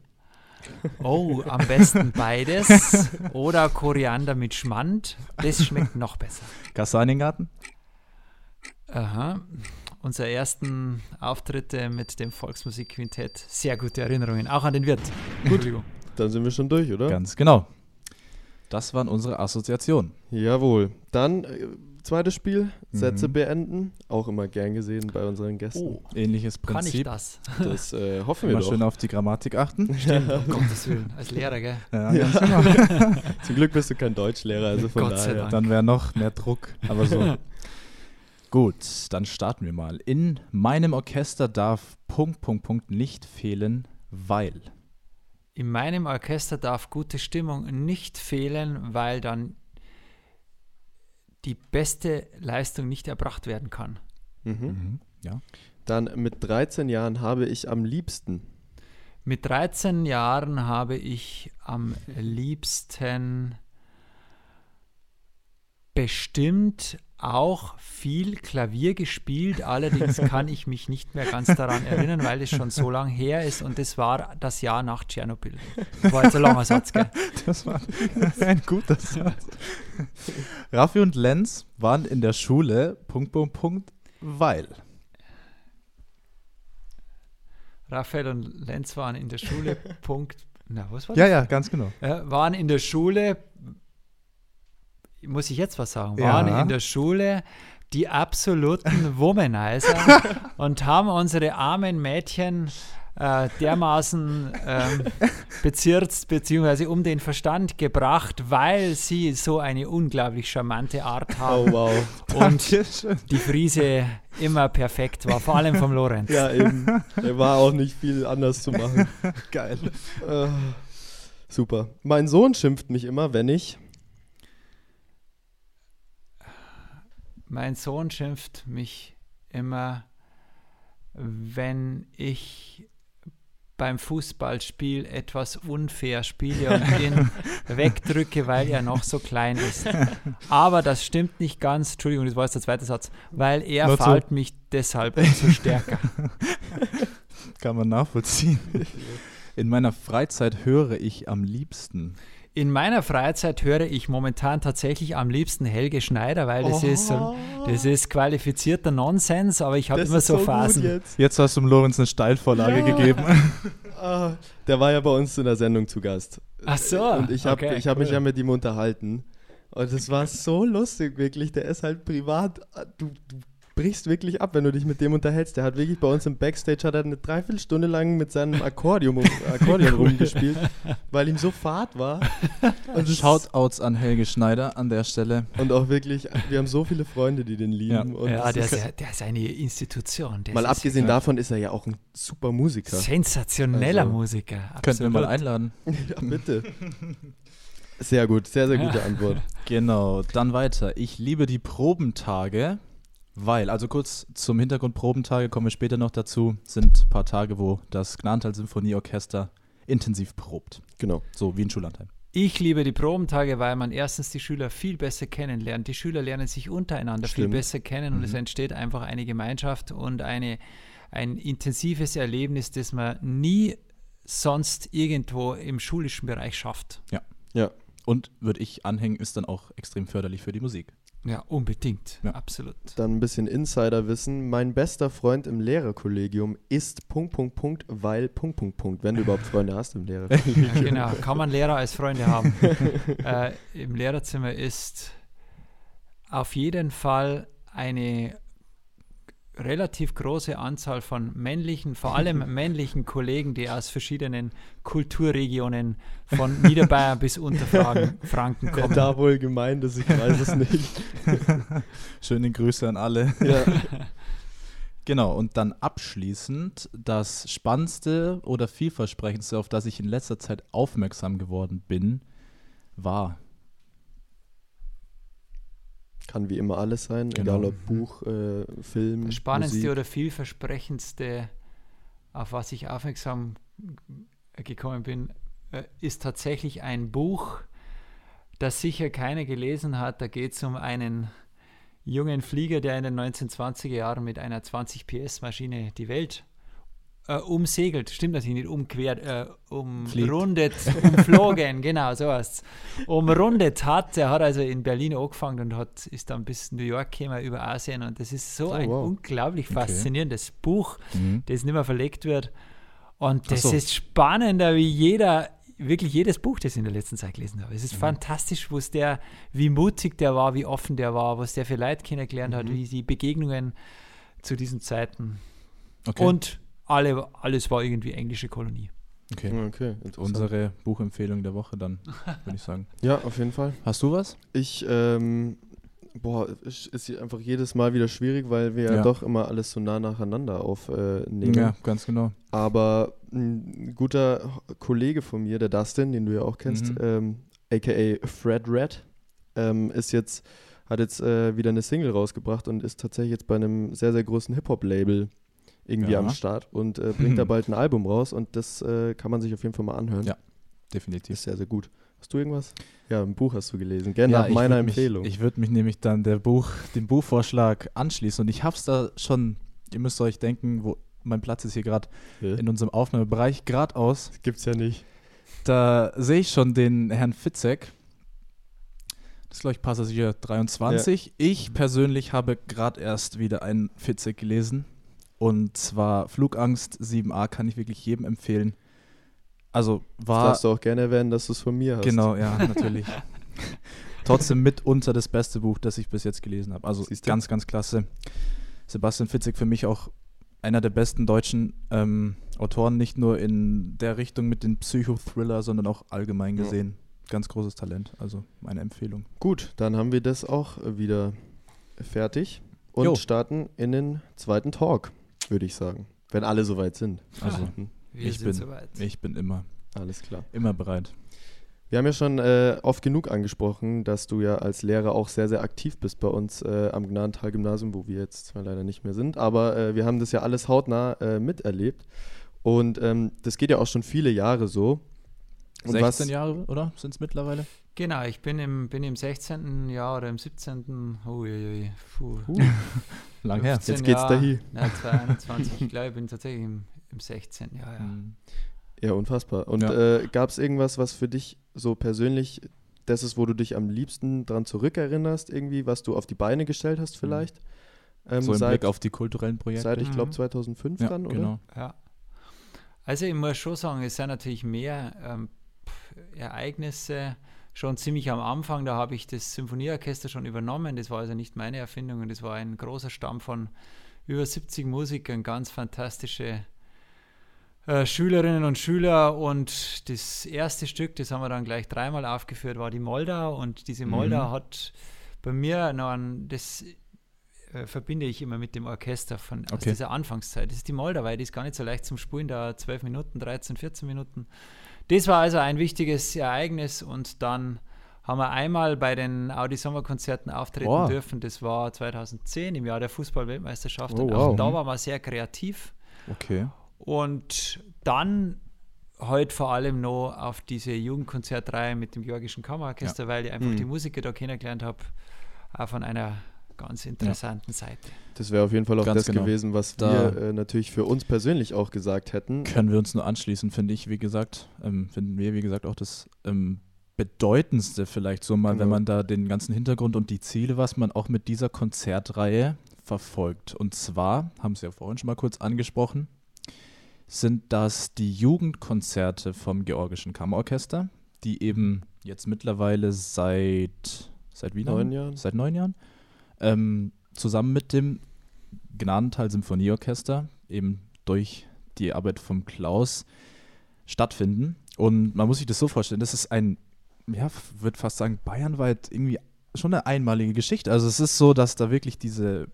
Oh, am besten beides. Oder Koriander mit Schmand. Das schmeckt noch besser. Kastaniengarten, Aha. Unsere ersten Auftritte mit dem Volksmusikquintett. Sehr gute Erinnerungen. Auch an den Wirt. Entschuldigung. Dann sind wir schon durch, oder? ganz genau. Das waren unsere Assoziationen. Jawohl. Dann äh, zweites Spiel. Sätze Mhm. beenden. Auch immer gern gesehen bei unseren Gästen. Oh, Ähnliches kann ich Prinzip. das? Das äh, hoffen wir Immer doch. schön auf die Grammatik achten. Stimmt, um Gottes Willen. Als Lehrer, gell? Ja, ganz genau. Zum Glück bist du kein Deutschlehrer, also von Gott sei daher. Dank. Dann wäre noch mehr Druck. Aber so. Gut, dann starten wir mal. In meinem Orchester darf Punkt, Punkt, Punkt nicht fehlen, weil. In meinem Orchester darf gute Stimmung nicht fehlen, weil dann die beste Leistung nicht erbracht werden kann. Mhm. Mhm. Ja. Dann mit 13 Jahren habe ich am liebsten. Mit 13 Jahren habe ich am liebsten bestimmt auch viel Klavier gespielt. Allerdings kann ich mich nicht mehr ganz daran erinnern, weil es schon so lang her ist und es war das Jahr nach Tschernobyl. War jetzt ein langer Satz, gell? Das war ein guter Satz. Raffi und Lenz waren in der Schule, Punkt, Punkt, Punkt, weil. Raphael und Lenz waren in der Schule, Punkt. Na, was war Ja, das? ja, ganz genau. Ja, waren in der Schule, muss ich jetzt was sagen, waren Ja. in der Schule die absoluten Womanizer und haben unsere armen Mädchen äh, dermaßen ähm, bezirzt bzw. um den Verstand gebracht, weil sie so eine unglaublich charmante Art haben Oh, wow. und Dankeschön. die Frise immer perfekt war, vor allem vom Lorenz. Ja, eben. Er war auch nicht viel anders zu machen. Geil. Äh, super. Mein Sohn schimpft mich immer, wenn ich. Mein Sohn schimpft mich immer, wenn ich beim Fußballspiel etwas unfair spiele und ihn wegdrücke, weil er noch so klein ist. Aber das stimmt nicht ganz, Entschuldigung, das war jetzt der zweite Satz, weil er zu- fault mich deshalb umso stärker. Kann man nachvollziehen. In meiner Freizeit höre ich am liebsten. In meiner Freizeit höre ich momentan tatsächlich am liebsten Helge Schneider, weil das ist so, das ist qualifizierter Nonsens, aber ich habe immer ist so gut Phasen. jetzt. Jetzt hast du dem Lorenz eine Steilvorlage Ja. gegeben. Ah, der war ja bei uns in der Sendung zu Gast. Ach so, Und ich habe okay, ich hab mich ja mit ihm unterhalten. Und es war so lustig, wirklich. Der ist halt privat. Du, du brichst wirklich ab, wenn du dich mit dem unterhältst. Der hat wirklich bei uns im Backstage hat er eine Dreiviertelstunde lang mit seinem Akkordeon, um, Akkordeon rumgespielt, weil ihm so fad war. Und, Shoutouts an Helge Schneider an der Stelle. und auch wirklich, wir haben so viele Freunde, die den lieben. Ja. Und Ja, der ist, ja- der ist eine Institution. Der mal ist abgesehen davon ist er ja auch ein super Musiker. sensationeller Also, Musiker. Könnten wir mal absolut. einladen. Ja, bitte. Sehr gut, sehr, sehr gute Ja. Antwort. Genau, dann weiter. Ich liebe die Probentage, weil, also kurz zum Hintergrund Probentage, kommen wir später noch dazu, sind ein paar Tage, wo das Gnantal Symphonieorchester intensiv probt. Genau. So wie in Schullandheim. Ich liebe die Probentage, weil man erstens die Schüler viel besser kennenlernt. Die Schüler lernen sich untereinander viel Stimmt. besser kennen und es entsteht einfach eine Gemeinschaft und eine, ein intensives Erlebnis, das man nie sonst irgendwo im schulischen Bereich schafft. Ja. Und würde ich anhängen, ist dann auch extrem förderlich für die Musik. Ja, unbedingt. Ja. Absolut. Dann ein bisschen Insiderwissen. Mein bester Freund im Lehrerkollegium ist Punkt, Punkt, Punkt, weil Punkt, Punkt, Punkt. Wenn du überhaupt Freunde hast im Lehrerkollegium. Ja, genau. Kann man Lehrer als Freunde haben. äh, Im Lehrerzimmer ist auf jeden Fall eine relativ große Anzahl von männlichen, vor allem männlichen Kollegen, die aus verschiedenen Kulturregionen von Niederbayern bis Unterfranken Franken kommen. da wohl gemeint ist, ich weiß es nicht. Schöne Grüße an alle. Ja. Genau, und dann abschließend das Spannendste oder vielversprechendste, auf das ich in letzter Zeit aufmerksam geworden bin, war. Kann wie immer alles sein, Genau. egal ob Buch, äh, Film, Das Spannendste Musik. oder vielversprechendste, auf was ich aufmerksam gekommen bin, äh, ist tatsächlich ein Buch, das sicher keiner gelesen hat. Da geht es um einen jungen Flieger, der in den 1920er Jahren mit einer 20 PS Maschine die Welt äh, umsegelt. Stimmt natürlich nicht, umquert, äh, umrundet, umflogen, genau, so heißt Umrundet hat. Er hat also in Berlin angefangen und hat, ist dann bis New York gekommen über Asien und das ist so Oh, ein wow. unglaublich faszinierendes Buch, Mhm. das nicht mehr verlegt wird. Und das so. ist spannender wie jeder, wirklich jedes Buch, das ich in der letzten Zeit gelesen habe. Es Mhm. ist fantastisch, was der, wie mutig der war, wie offen der war, was der für Leute kennengelernt Mhm. hat, wie die Begegnungen zu diesen Zeiten. Okay. Und alle, alles war irgendwie englische Kolonie. okay. Okay, interessant. Unsere Buchempfehlung der Woche dann, würde ich sagen. Ja, auf jeden Fall. Hast du was? Ich, ähm, boah, es ist einfach jedes Mal wieder schwierig, weil wir ja, Ja. doch immer alles so nah nacheinander aufnehmen. Ja, ganz genau. Aber ein guter Kollege von mir, der Dustin, den du ja auch kennst, Mhm. ähm, aka Fred Red, ähm, ist jetzt, hat jetzt äh, wieder eine Single rausgebracht und ist tatsächlich jetzt bei einem sehr, sehr großen Hip-Hop-Label irgendwie Ja. am Start und äh, bringt da bald ein Album raus und das äh, kann man sich auf jeden Fall mal anhören. Ja. Definitiv. Ist sehr, sehr gut. Hast du irgendwas? Ja, ein Buch hast du gelesen. Gerne nach ich meiner würd mich, Empfehlung. Ich würde mich nämlich dann der Buch, dem Buchvorschlag anschließen. Und ich habe es da schon, ihr müsst euch denken, wo mein Platz ist hier gerade in unserem Aufnahmebereich geradeaus. Gibt's ja nicht. Da sehe ich schon den Herrn Fitzek. Das ist, glaube ich, Passagier 23. Ich persönlich habe gerade erst wieder einen Fitzek gelesen. Und zwar Flugangst 7a kann ich wirklich jedem empfehlen. Also Das war. darfst du auch gerne erwähnen, dass du es von mir hast. Genau, ja, natürlich. Trotzdem mitunter das beste Buch, das ich bis jetzt gelesen habe. Also Siehst du? ganz, ganz klasse. Sebastian Fitzek für mich auch einer der besten deutschen ähm, Autoren, nicht nur in der Richtung mit den Psychothriller, sondern auch allgemein Ja. gesehen. Ganz großes Talent, also meine Empfehlung. Gut, dann haben wir das auch wieder fertig und Jo. starten in den zweiten Talk, würde ich sagen. Wenn alle soweit sind. Also Hm, Wir Ich sind bin- soweit. ich bin immer, Alles klar. immer bereit. Wir haben ja schon äh, oft genug angesprochen, dass du ja als Lehrer auch sehr, sehr aktiv bist bei uns äh, am Gnadental-Gymnasium, wo wir jetzt zwar leider nicht mehr sind, aber äh, wir haben das ja alles hautnah äh, miterlebt. Und ähm, das geht ja auch schon viele Jahre so. Und 16 was, Jahre, oder? Sind es mittlerweile? Genau, ich bin im, bin im 16. Jahr oder im 17. Uiuiui, puh, Lang her. 15 Jetzt geht's Jahre, dahin. Ja, 22, ich glaube, ich bin tatsächlich im, im 16. Jahr, ja. Mhm. Ja, unfassbar. Und Ja. äh, gab es irgendwas, was für dich so persönlich das ist, wo du dich am liebsten dran zurückerinnerst, irgendwie, was du auf die Beine gestellt hast vielleicht? Ähm, so im seit, Blick auf die kulturellen Projekte. seit ich glaube Mhm. 2005 ja, dann, oder? genau. Ja. Also ich muss schon sagen, es sind natürlich mehr ähm, Ereignisse schon ziemlich am Anfang. Da habe ich das Symphonieorchester schon übernommen. Das war also nicht meine Erfindung und das war ein großer Stamm von über 70 Musikern, ganz fantastische äh, Schülerinnen und Schüler. Und das erste Stück, das haben wir dann gleich dreimal aufgeführt, war die Moldau. Und diese Mhm. Moldau hat bei mir noch ein, das äh, verbinde ich immer mit dem Orchester von aus Okay. dieser Anfangszeit. Das ist die Moldau, weil die ist gar nicht so leicht zum Spulen, da 12 Minuten, 13, 14 Minuten. Das war also ein wichtiges Ereignis und dann haben wir einmal bei den Audi Sommerkonzerten auftreten Boah. dürfen. Das war 2010 im Jahr der Fußball-Weltmeisterschaft Oh, und wow. auch da waren wir sehr kreativ. Okay. Und dann heute vor allem noch auf diese Jugendkonzertreihe mit dem Georgischen Kammerorchester, weil ich einfach Mhm. die Musiker da kennengelernt habe, auch von einer ganz interessanten Seite. Das wäre auf jeden Fall auch Ganz das genau. gewesen, was Da- wir äh, natürlich für uns persönlich auch gesagt hätten. Können wir uns nur anschließen, finde ich, wie gesagt, ähm, finden wir, wie gesagt, auch das ähm, bedeutendste vielleicht so mal, Genau. wenn man da den ganzen Hintergrund und die Ziele, was man auch mit dieser Konzertreihe verfolgt. Und zwar, haben Sie ja vorhin schon mal kurz angesprochen, sind das die Jugendkonzerte vom Georgischen Kammerorchester, die eben jetzt mittlerweile seit, seit wie? Neun Jahren. Seit neun Jahren. Ähm, zusammen mit dem Gnadental Symphonieorchester, eben durch die Arbeit vom Klaus, stattfinden. Und man muss sich das so vorstellen, das ist ein, ja, würde fast sagen, bayernweit irgendwie schon eine einmalige Geschichte. Also es ist so, dass da wirklich diese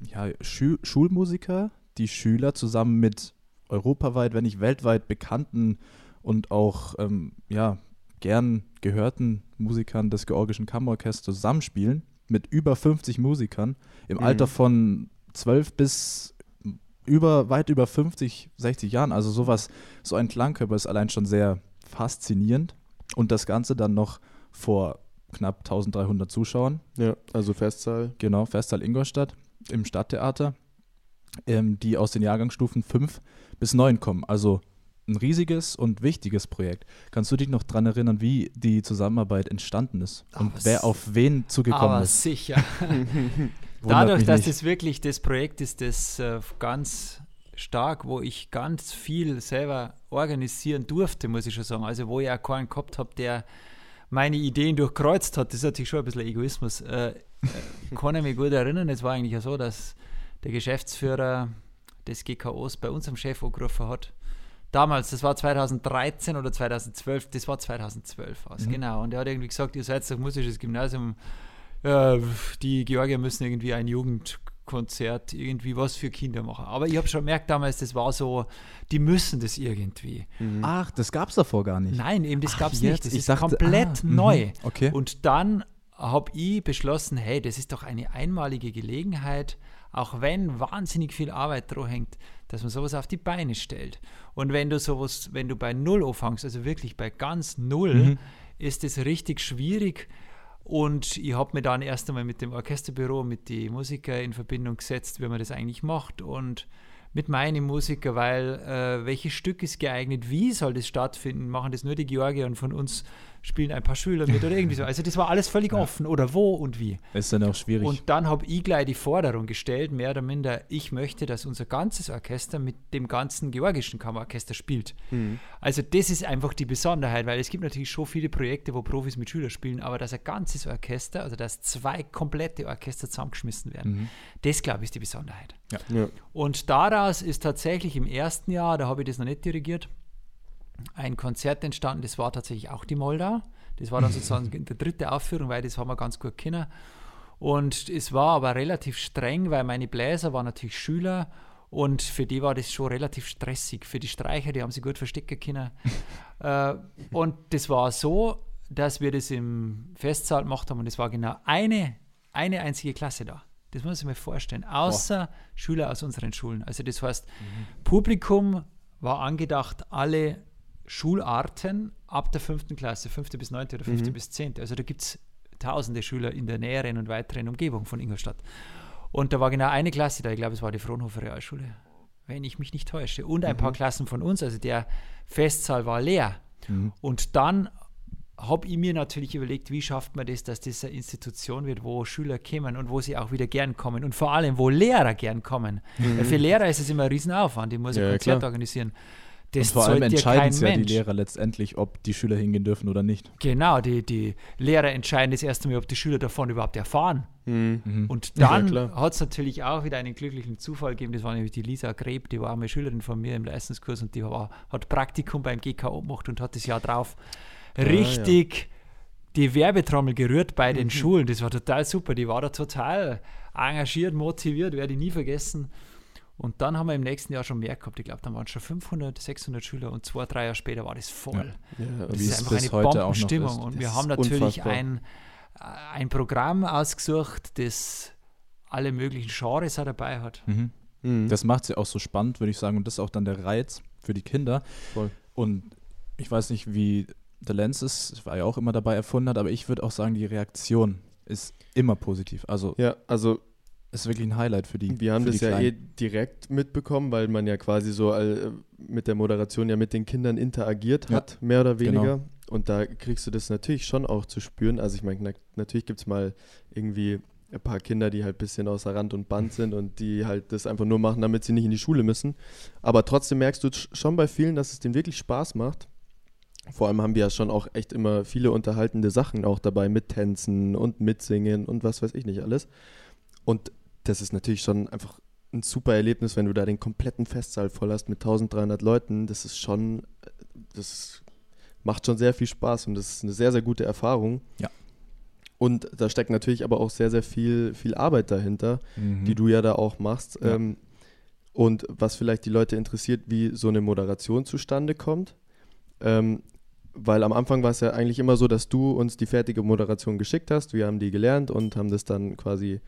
ja, Schu Schulmusiker, die Schüler zusammen mit europaweit, wenn nicht weltweit bekannten und auch ähm, ja, gern gehörten Musikern des Georgischen Kammerorchesters zusammenspielen, mit über 50 Musikern im Mhm. Alter von 12 bis über, weit über 50, 60 Jahren. Also sowas, so ein Klangkörper ist allein schon sehr faszinierend. Und das Ganze dann noch vor knapp 1300 Zuschauern. Ja, also Festsaal. Genau, Festsaal Ingolstadt im Stadttheater, ähm, die aus den Jahrgangsstufen 5 bis 9 kommen. Also ein riesiges und wichtiges Projekt. Kannst du dich noch daran erinnern, wie die Zusammenarbeit entstanden ist und Aber wer auf wen zugekommen Aber ist? sicher. Dadurch, dass nicht. das wirklich das Projekt ist, das äh, ganz stark, wo ich ganz viel selber organisieren durfte, muss ich schon sagen. Also wo ich auch keinen gehabt habe, der meine Ideen durchkreuzt hat, das ist natürlich schon ein bisschen Egoismus. Äh, äh, kann ich mich gut erinnern, es war eigentlich ja so, dass der Geschäftsführer des GKOs bei unserem Chef angerufen hat. Damals, das war 2013 oder 2012, das war 2012 aus, Mhm. genau. Und er hat irgendwie gesagt, ihr seid doch musisches Gymnasium, äh, die Georgier müssen irgendwie ein Jugendkonzert, irgendwie was für Kinder machen. Aber ich habe schon gemerkt damals, das war so, die müssen das irgendwie. Ach, das gab es davor gar nicht. Nein, eben das gab es jetzt. nicht. Das Ich ist dachte, komplett ah, mhm. neu. Okay. Und dann habe ich beschlossen, hey, das ist doch eine einmalige Gelegenheit, auch wenn wahnsinnig viel Arbeit dran hängt, dass man sowas auf die Beine stellt. Und wenn du sowas, wenn du bei Null anfängst, also wirklich bei ganz Null, Mhm. ist es richtig schwierig. Und ich habe mir dann erst einmal mit dem Orchesterbüro, mit den Musikern in Verbindung gesetzt, wie man das eigentlich macht und mit meinen Musikern, weil äh, welches Stück ist geeignet, wie soll das stattfinden, machen das nur die Georgier und von uns spielen ein paar Schüler mit oder irgendwie so. Also das war alles völlig offen oder wo und wie. Ist dann auch schwierig. Und dann habe ich gleich die Forderung gestellt, mehr oder minder, ich möchte, dass unser ganzes Orchester mit dem ganzen georgischen Kammerorchester spielt. Also das ist einfach die Besonderheit, weil es gibt natürlich schon viele Projekte, wo Profis mit Schülern spielen, aber dass ein ganzes Orchester, also dass zwei komplette Orchester zusammengeschmissen werden, Mhm. das glaube ich ist die Besonderheit. Ja. Und daraus ist tatsächlich im ersten Jahr, da habe ich das noch nicht dirigiert, ein Konzert entstanden, das war tatsächlich auch die Moldau. Das war dann sozusagen die dritte Aufführung, weil das haben wir ganz gut kennen. Und es war aber relativ streng, weil meine Bläser waren natürlich Schüler und für die war das schon relativ stressig. Für die Streicher, die haben sie gut verstecken können. äh, und das war so, dass wir das im Festsaal gemacht haben und es war genau eine, eine einzige Klasse da. Das muss ich mir vorstellen. Außer Schüler aus unseren Schulen. Also das heißt, Publikum war angedacht, alle Schularten ab der fünften Klasse, fünfte bis neunte oder fünfte bis zehnte. Also da gibt es tausende Schüler in der näheren und weiteren Umgebung von Ingolstadt. Und da war genau eine Klasse da, ich glaube, es war die Fraunhofer Realschule, wenn ich mich nicht täusche. Und ein paar Klassen von uns, also der Festsaal war leer. Und dann habe ich mir natürlich überlegt, wie schafft man das, dass das eine Institution wird, wo Schüler kommen und wo sie auch wieder gern kommen und vor allem, wo Lehrer gern kommen. Weil für Lehrer ist es immer ein Riesenaufwand, die muss ein Ja, ja, Konzert klar. organisieren. Und Das vor allem entscheiden ja die Mensch. Lehrer letztendlich, ob die Schüler hingehen dürfen oder nicht. Genau, die, die Lehrer entscheiden das erste Mal, ob die Schüler davon überhaupt erfahren. Mhm. Und Ja, dann klar. hat es natürlich auch wieder einen glücklichen Zufall gegeben. Das war nämlich die Lisa Greb, die war eine Schülerin von mir im Leistungskurs und die war, hat Praktikum beim GKO gemacht und hat das Jahr drauf richtig die Werbetrommel gerührt bei Mhm. den Schulen. Das war total super. Die war da total engagiert, motiviert, werde ich nie vergessen. Und dann haben wir im nächsten Jahr schon mehr gehabt. Ich glaube, dann waren es schon 500, 600 Schüler und zwei, drei Jahre später war das voll. Ja, Das Wie ist es einfach eine Bombenstimmung. Und Das wir haben natürlich unfassbar. ein, äh, ein Programm ausgesucht, das alle möglichen Genres auch dabei hat. Mhm. Mhm. Das macht sie auch so spannend, würde ich sagen. Und das ist auch dann der Reiz für die Kinder. Voll. Und ich weiß nicht, wie der Lenz ist, war ja auch immer dabei erfunden hat, aber ich würde auch sagen, die Reaktion ist immer positiv. Also ja, also ist wirklich ein Highlight für die. wir haben das ja eh direkt mitbekommen, weil man ja quasi so all, mit der Moderation ja mit den Kindern interagiert Ja. hat, mehr oder Genau. weniger. Und da kriegst du das natürlich schon auch zu spüren. Also ich meine, na, natürlich gibt es mal irgendwie ein paar Kinder, die halt ein bisschen außer Rand und Band sind und die halt das einfach nur machen, damit sie nicht in die Schule müssen. Aber trotzdem merkst du sch- schon bei vielen, dass es denen wirklich Spaß macht. Vor allem haben wir ja schon auch echt immer viele unterhaltende Sachen auch dabei mit Tänzen und Mitsingen und was weiß ich nicht alles. Und das ist natürlich schon einfach ein super Erlebnis, wenn du da den kompletten Festsaal voll hast mit 1300 Leuten. Das ist schon, äh, das macht schon sehr viel Spaß und das ist eine sehr, sehr gute Erfahrung. Ja. Und da steckt natürlich aber auch sehr, sehr viel, viel Arbeit dahinter, Mhm. die du ja da auch machst. Ja. Ähm, und was vielleicht die Leute interessiert, wie so eine Moderation zustande kommt. Ähm, weil am Anfang war es ja eigentlich immer so, dass du uns die fertige Moderation geschickt hast. Wir haben die gelernt und haben das dann quasi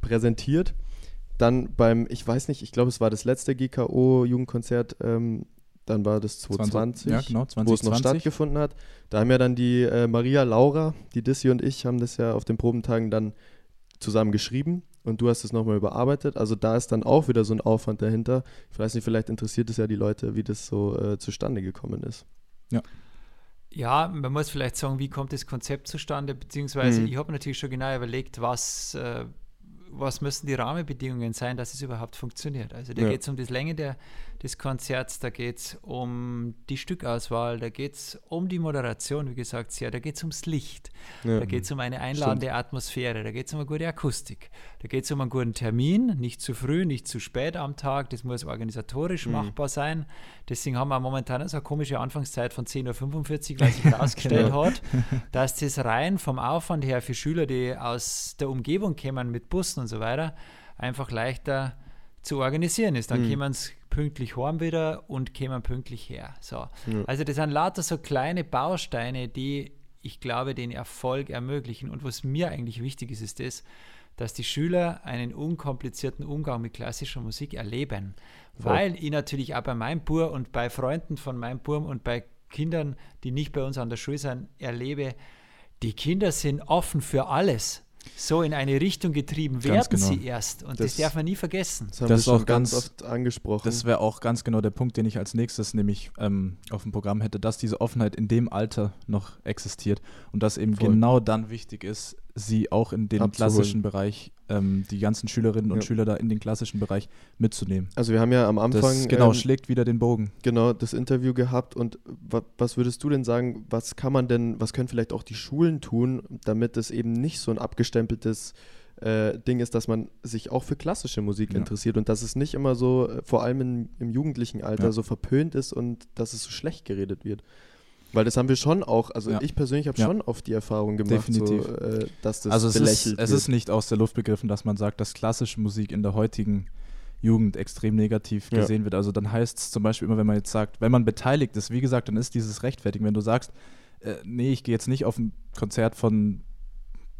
präsentiert. Dann beim, ich weiß nicht, ich glaube, es war das letzte GKO-Jugendkonzert, ähm, dann war das 2020, ja, genau, wo es noch 2020. stattgefunden hat. Da haben ja dann die äh, Maria Laura, die Dissy und ich haben das ja auf den Probentagen dann zusammen geschrieben und du hast es nochmal überarbeitet. Also da ist dann auch wieder so ein Aufwand dahinter. Ich weiß nicht, vielleicht interessiert es ja die Leute, wie das so äh, zustande gekommen ist. Ja, man muss vielleicht sagen, wie kommt das Konzept zustande, beziehungsweise Mhm. ich habe natürlich schon genau überlegt, was, äh, was müssen die Rahmenbedingungen sein, dass es überhaupt funktioniert. Also da Ja. geht es um das Länge der, des Konzerts, da geht es um die Stückauswahl, da geht es um die Moderation, wie gesagt, ja, da geht es ums Licht, Ja. da geht es um eine einladende Atmosphäre, da geht es um eine gute Akustik, da geht es um einen guten Termin, nicht zu früh, nicht zu spät am Tag, das muss organisatorisch Mhm. machbar sein. Deswegen haben wir momentan so eine komische Anfangszeit von 10.45 Uhr, weil sich herausgestellt Genau. hat, dass das rein vom Aufwand her für Schüler, die aus der Umgebung kämen mit Bussen und so weiter, einfach leichter zu organisieren ist. Dann Mhm. kämen sie pünktlich heim wieder und kämen pünktlich her. So. Ja. Also das sind lauter so kleine Bausteine, die ich glaube, den Erfolg ermöglichen. Und was mir eigentlich wichtig ist, ist das, dass die Schüler einen unkomplizierten Umgang mit klassischer Musik erleben. Voll. Weil ich natürlich auch bei meinem Bur und bei Freunden von meinem Burm und bei Kindern, die nicht bei uns an der Schule sind, erlebe, die Kinder sind offen für alles. So in eine Richtung getrieben werden genau. sie erst. Und das, Das- darf man nie vergessen. Das haben Das wir ist schon auch ganz ganz- oft angesprochen. Das wäre auch ganz genau der Punkt, den ich als nächstes nämlich ähm, auf dem Programm hätte, dass diese Offenheit in dem Alter noch existiert und dass eben Voll. genau dann wichtig ist, sie auch in den Abzuholen. klassischen Bereich, ähm, die ganzen Schülerinnen und Ja. Schüler da in den klassischen Bereich mitzunehmen. also wir haben ja am Anfang Das genau ähm, schlägt wieder den Bogen. genau das Interview gehabt und wa was würdest du denn sagen, was kann man denn, was können vielleicht auch die Schulen tun, damit es eben nicht so ein abgestempeltes äh, Ding ist, dass man sich auch für klassische Musik Ja. interessiert und dass es nicht immer so, äh, vor allem in, im jugendlichen Alter, Ja. so verpönt ist und dass es so schlecht geredet wird. Weil das haben wir schon auch, also Ja. ich persönlich habe Ja. schon oft die Erfahrung gemacht, Definitiv. So, äh, dass das also es ist, belächelt es wird. ist nicht aus der Luft begriffen, dass man sagt, dass klassische Musik in der heutigen Jugend extrem negativ Ja. gesehen wird. Also dann heißt es zum Beispiel immer, wenn man jetzt sagt, wenn man beteiligt ist, wie gesagt, dann ist dieses Rechtfertigen, wenn du sagst, äh, nee, ich gehe jetzt nicht auf ein Konzert von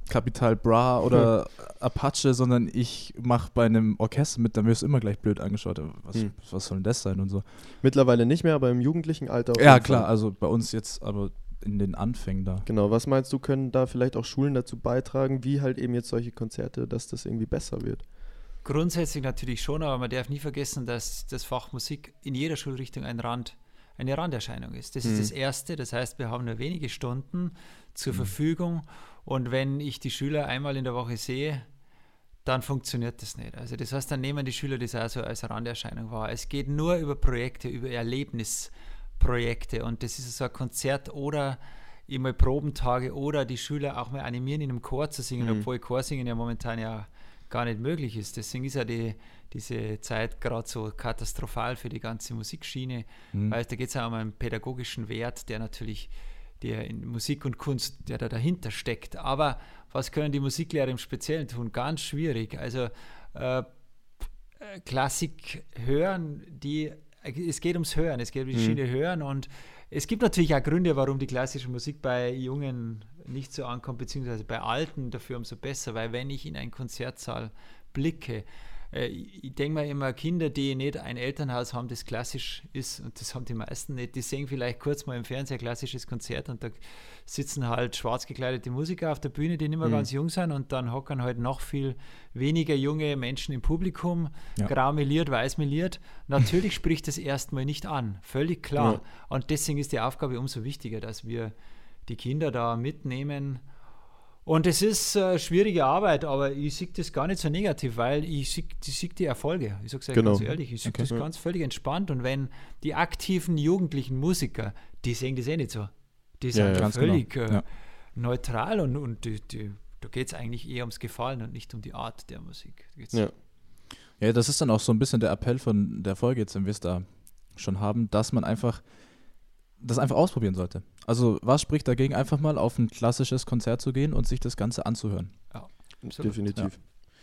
Capital Bra oder Apache, sondern ich mache bei einem Orchester mit, dann wirst du immer gleich blöd angeschaut. Was, Hm. was soll denn das sein und so. Mittlerweile nicht mehr, aber im jugendlichen Alter. Ja, klar, Fall. also bei uns jetzt aber in den Anfängen da. Genau, was meinst du, können da vielleicht auch Schulen dazu beitragen, wie halt eben jetzt solche Konzerte, dass das irgendwie besser wird? Grundsätzlich natürlich schon, aber man darf nie vergessen, dass das Fach Musik in jeder Schulrichtung ein Rand, eine Randerscheinung ist. Das Mhm. ist das Erste. Das heißt, wir haben nur wenige Stunden zur Verfügung und wenn ich die Schüler einmal in der Woche sehe, dann funktioniert das nicht. Also das heißt, dann nehmen die Schüler das also als Randerscheinung wahr. Es geht nur über Projekte, über Erlebnisprojekte und das ist so ein Konzert oder immer Probentage oder die Schüler auch mal animieren, in einem Chor zu singen, Mhm. obwohl Chorsingen ja momentan ja gar nicht möglich ist. Deswegen ist ja die, diese Zeit gerade so katastrophal für die ganze Musikschiene, Mhm. weil da geht es ja um einen pädagogischen Wert, der natürlich der in Musik und Kunst, der da dahinter steckt. Aber was können die Musiklehrer im Speziellen tun? Ganz schwierig. Also äh, Klassik hören, die es geht ums Hören, es geht um die Mhm. Schiene Hören und es gibt natürlich auch Gründe, warum die klassische Musik bei Jungen nicht so ankommt, beziehungsweise bei Alten dafür umso besser, weil wenn ich in einen Konzertsaal blicke, äh, ich denke mir immer, Kinder, die nicht ein Elternhaus haben, das klassisch ist, und das haben die meisten nicht, die sehen vielleicht kurz mal im Fernsehen ein klassisches Konzert und da sitzen halt schwarz gekleidete Musiker auf der Bühne, die nicht mehr Mhm. ganz jung sind und dann hockern halt noch viel weniger junge Menschen im Publikum, Ja. grau meliert, weiß meliert. Natürlich spricht das erstmal nicht an, völlig klar. Ja. Und deswegen ist die Aufgabe umso wichtiger, dass wir die Kinder da mitnehmen. Und es ist äh, schwierige Arbeit, aber ich sehe das gar nicht so negativ, weil ich sehe ich sehe die Erfolge. Ich sage es Genau. ganz ehrlich, ich sehe Okay. das ganz völlig entspannt. Und wenn die aktiven jugendlichen Musiker, die sehen das eh nicht so. Die sind ja, ja, ganz völlig genau. äh, Ja. neutral und, und die, die, da geht es eigentlich eher ums Gefallen und nicht um die Art der Musik. Ja. Ja, das ist dann auch so ein bisschen der Appell von der Folge jetzt, wenn wir es da schon haben, dass man einfach das einfach ausprobieren sollte. Also was spricht dagegen, einfach mal auf ein klassisches Konzert zu gehen und sich das Ganze anzuhören? Absolut. Definitiv.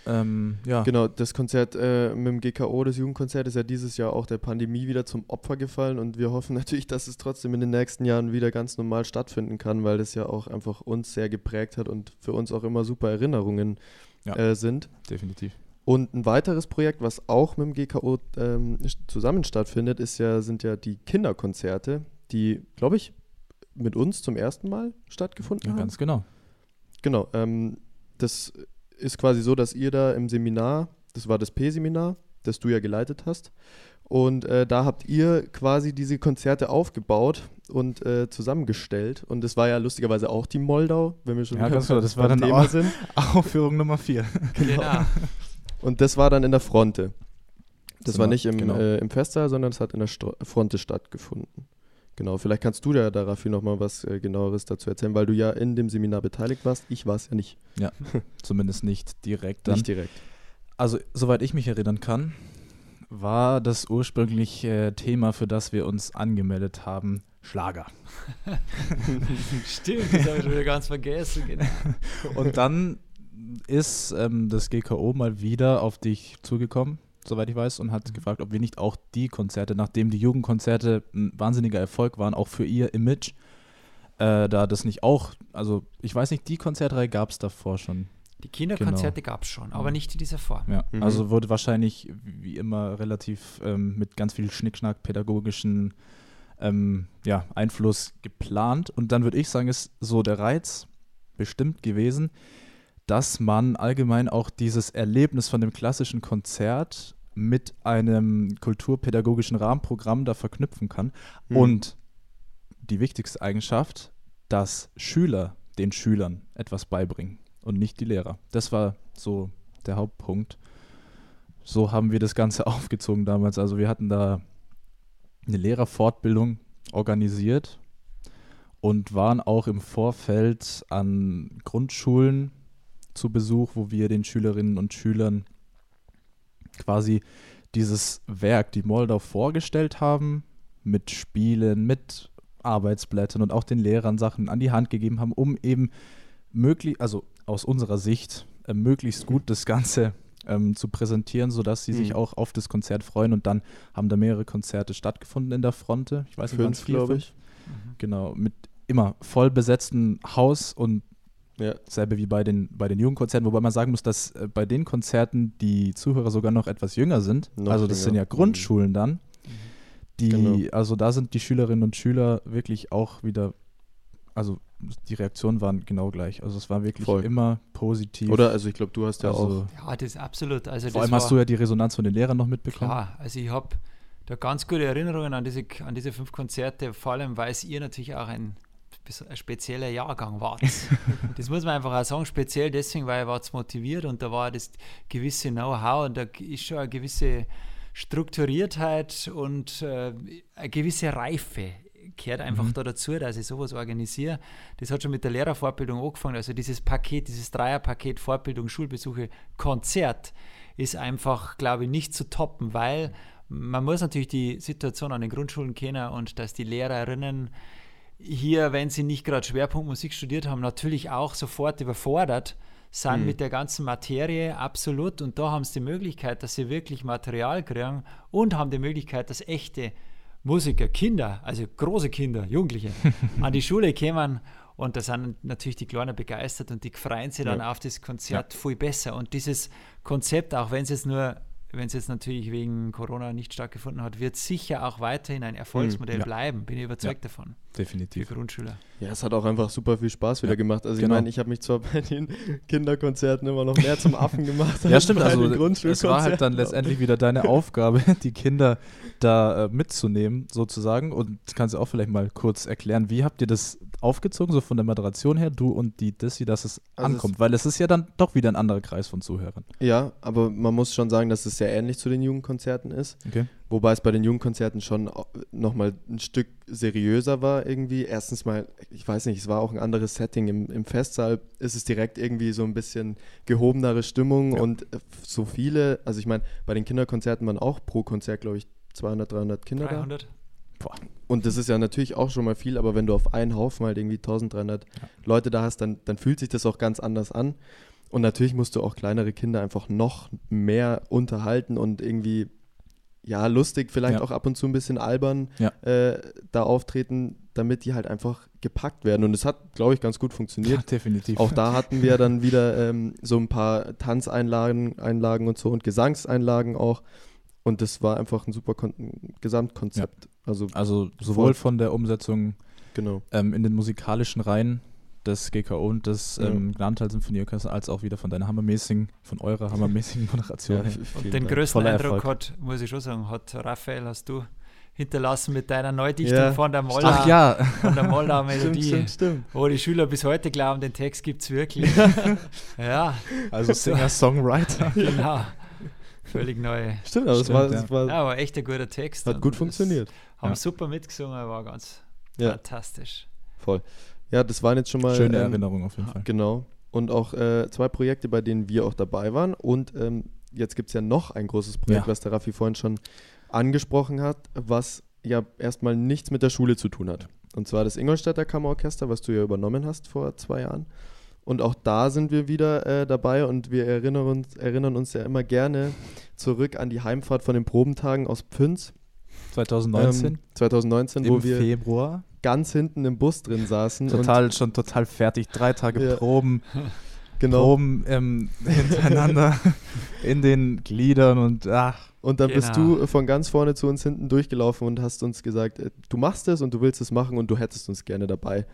Ähm, ja, Genau, das Konzert äh, mit dem GKO, das Jugendkonzert, ist ja dieses Jahr auch der Pandemie wieder zum Opfer gefallen und wir hoffen natürlich, dass es trotzdem in den nächsten Jahren wieder ganz normal stattfinden kann, weil das ja auch einfach uns sehr geprägt hat und für uns auch immer super Erinnerungen Ja. äh, sind. definitiv. Und ein weiteres Projekt, was auch mit dem GKO ähm, zusammen stattfindet, ist ja, sind ja die Kinderkonzerte, die, glaube ich, mit uns zum ersten Mal stattgefunden Ja, haben. ganz genau. Genau, ähm, das ist quasi so, dass ihr da im Seminar, das war das P-Seminar, das du ja geleitet hast, und äh, da habt ihr quasi diese Konzerte aufgebaut und äh, zusammengestellt. Und das war ja lustigerweise auch die Moldau, wenn wir schon Ja, ganz genau, das war beim dann Thema auch- sind. Aufführung Nummer vier. Genau. Und das war dann in der Fronte. Das Sind war wir- nicht im, genau. äh, im Festsaal, sondern es hat in der Stro Fronte stattgefunden. Genau, vielleicht kannst du ja dafür nochmal was äh, genaueres dazu erzählen, weil du ja in dem Seminar beteiligt warst. Ich war es ja nicht, Zumindest nicht direkt dann. nicht direkt. Also, soweit ich mich erinnern kann, war das ursprüngliche Thema, für das wir uns angemeldet haben, Schlager. Stimmt, das habe ich schon wieder ganz vergessen. Genau. Und dann ist ähm, das GKO mal wieder auf dich zugekommen, soweit ich weiß, und hat gefragt, ob wir nicht auch die Konzerte, nachdem die Jugendkonzerte ein wahnsinniger Erfolg waren, auch für ihr Image, äh, da das nicht auch, also ich weiß nicht, die Konzertreihe gab es davor schon. Die Kinderkonzerte gab es schon, aber nicht in dieser Form. Ja, Mhm. also wurde wahrscheinlich wie immer relativ ähm, mit ganz viel Schnickschnack pädagogischen ähm, ja, Einfluss geplant. Und dann würde ich sagen, ist so der Reiz bestimmt gewesen, dass man allgemein auch dieses Erlebnis von dem klassischen Konzert mit einem kulturpädagogischen Rahmenprogramm da verknüpfen kann. Mhm. Und die wichtigste Eigenschaft, dass Schüler den Schülern etwas beibringen und nicht die Lehrer. Das war so der Hauptpunkt. So haben wir das Ganze aufgezogen damals. Also wir hatten da eine Lehrerfortbildung organisiert und waren auch im Vorfeld an Grundschulen zu Besuch, wo wir den Schülerinnen und Schülern quasi dieses Werk, die Moldau, vorgestellt haben, mit Spielen, mit Arbeitsblättern und auch den Lehrern Sachen an die Hand gegeben haben, um eben möglich, also aus unserer Sicht, äh, möglichst gut das Ganze ähm, zu präsentieren, sodass sie sich Mhm. auch auf das Konzert freuen. Und dann haben da mehrere Konzerte stattgefunden in der Fronte. Ich weiß nicht, Fünf, vier, glaube ich. Mhm. Genau, mit immer voll besetzten Haus und Ja. Selbe wie bei den, bei den Jugendkonzerten, wobei man sagen muss, dass äh, bei den Konzerten die Zuhörer sogar noch etwas jünger sind. Noch also das jünger. sind ja Grundschulen dann. Die, Genau. also da sind die Schülerinnen und Schüler wirklich auch wieder, also die Reaktionen waren genau gleich. Also es war wirklich Voll. immer positiv. Oder? Also ich glaube, du hast ja also, auch. Ja, das ist absolut. Also vor das allem hast du ja die Resonanz von den Lehrern noch mitbekommen. Klar, also ich habe da ganz gute Erinnerungen an diese, an diese fünf Konzerte, vor allem weil es ihr natürlich auch ein, ein spezieller Jahrgang wart. das muss man einfach auch sagen, speziell deswegen, weil ihr wart motiviert und da war das gewisse Know-how und da ist schon eine gewisse Strukturiertheit und äh, eine gewisse Reife gehört einfach Mhm. da dazu, dass ich sowas organisiere. Das hat schon mit der Lehrerfortbildung angefangen. Also dieses Paket, dieses Dreierpaket Fortbildung, Schulbesuche, Konzert ist einfach, glaube ich, nicht zu toppen, weil man muss natürlich die Situation an den Grundschulen kennen und dass die Lehrerinnen hier, wenn sie nicht gerade Schwerpunkt Musik studiert haben, natürlich auch sofort überfordert sind mit der ganzen Materie, absolut. Und da haben sie die Möglichkeit, dass sie wirklich Material kriegen und haben die Möglichkeit, dass echte Musiker, Kinder, also große Kinder, Jugendliche, an die Schule kämen und da sind natürlich die Kleinen begeistert und die freuen sich dann Ja. auf das Konzert viel besser. Und dieses Konzept, auch wenn es jetzt nur, wenn es jetzt natürlich wegen Corona nicht stattgefunden hat, wird sicher auch weiterhin ein Erfolgsmodell ja. bleiben, bin ich überzeugt davon, für Definitiv. Grundschüler. Ja, es hat auch einfach super viel Spaß wieder Ja, gemacht. Also genau. ich meine, ich habe mich zwar bei den Kinderkonzerten immer noch mehr zum Affen gemacht. Ja, als stimmt. bei Also den es war halt dann letztendlich wieder deine Aufgabe, die Kinder da äh, mitzunehmen, sozusagen. Und kannst du auch vielleicht mal kurz erklären, wie habt ihr das aufgezogen, so von der Moderation her, du und die Dissy, dass es Also ankommt? Weil es ist ja dann doch wieder ein anderer Kreis von Zuhörern. Ja, aber man muss schon sagen, dass es sehr ähnlich zu den Jugendkonzerten ist. Okay. Wobei es bei den Jugendkonzerten schon nochmal ein Stück seriöser war irgendwie. Erstens mal, ich weiß nicht, es war auch ein anderes Setting. Im, im Festsaal ist es direkt irgendwie so ein bisschen gehobenere Stimmung Ja. und äh, so viele, also ich meine, bei den Kinderkonzerten waren auch pro Konzert, glaube ich, 200, 300 Kinder 300? Boah. Und das ist ja natürlich auch schon mal viel, aber wenn du auf einen Haufen halt irgendwie 1300 Leute da hast, dann, dann fühlt sich das auch ganz anders an. Und natürlich musst du auch kleinere Kinder einfach noch mehr unterhalten und irgendwie, ja, lustig, vielleicht Ja. auch ab und zu ein bisschen albern Ja. äh, da auftreten, damit die halt einfach gepackt werden. Und es hat, glaube ich, ganz gut Ja, funktioniert. definitiv. Auch da hatten wir dann wieder ähm, so ein paar Tanzeinlagen Einlagen und so und Gesangseinlagen auch. Und das war einfach ein super Kon Gesamtkonzept. Also, Also sowohl von der Umsetzung genau. ähm, in den musikalischen Reihen des GKO und des Ja. ähm, Gnadental Symphonieorchester, als auch wieder von deiner hammermäßigen, von eurer hammermäßigen Moderation. vielen Und den Dank. größten Voller Eindruck Erfolg. hat, muss ich schon sagen, hat Raphael, hast du hinterlassen mit deiner Neudichtung Ja. von der Moldau, Ach ja, von der Stimmt, Melodie, stimmt, stimmt. wo die Schüler bis heute glauben, den Text gibt es wirklich. ja, also Singer-Songwriter. genau. Völlig neu. Stimmt, aber es Stimmt, war, ja. es war Ja, war echt ein guter Text. hat gut es funktioniert. Haben Ja. super mitgesungen, war ganz Ja. fantastisch. Voll. Ja, das waren jetzt schon mal. Schöne ähm, Erinnerung auf jeden Fall. Genau. Und auch äh, zwei Projekte, bei denen wir auch dabei waren. Und ähm, jetzt gibt es ja noch ein großes Projekt, Ja. was der Raffi vorhin schon angesprochen hat, was ja erstmal nichts mit der Schule zu tun hat. Und zwar das Ingolstädter Kammerorchester, was du ja übernommen hast vor zwei Jahren. Und auch da sind wir wieder äh, dabei und wir erinnern uns, erinnern uns ja immer gerne zurück an die Heimfahrt von den Probentagen aus Pfünz 2019 ähm, 2019, wo im wir Februar. Ganz hinten im Bus drin saßen. Total, schon total fertig. Drei Tage Ja. Proben, genau. Proben ähm, hintereinander in den Gliedern und ach, Und dann bist Genau. du von ganz vorne zu uns hinten durchgelaufen und hast uns gesagt, äh, du machst es und du willst es machen und du hättest uns gerne dabei.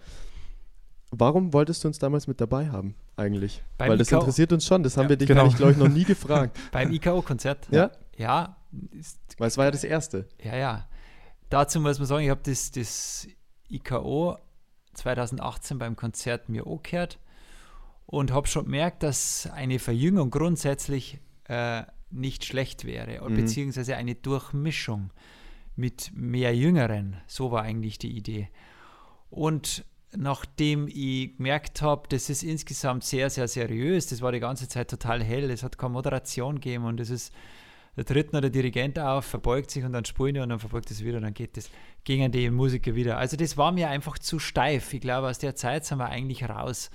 Warum wolltest du uns damals mit dabei haben, eigentlich? Beim Weil das IKO. interessiert uns schon, das haben Ja, wir dich, genau. glaube ich, noch nie gefragt. Beim IKO-Konzert? Ja? Ja, ist Weil es war ja das Erste. Ja, ja. Dazu muss man sagen, ich habe das, das IKO 2018 beim Konzert mir angehört und habe schon gemerkt, dass eine Verjüngung grundsätzlich äh, nicht schlecht wäre, Mhm. beziehungsweise eine Durchmischung mit mehr Jüngeren. So war eigentlich die Idee. Und nachdem ich gemerkt habe, das ist insgesamt sehr, sehr seriös, das war die ganze Zeit total hell, es hat keine Moderation gegeben und es ist da tritt noch der Dirigent auf, verbeugt sich und dann spielen die und dann verbeugt es wieder und dann geht das gegen die Musiker wieder. Also das war mir einfach zu steif. Ich glaube, aus der Zeit sind wir eigentlich raus.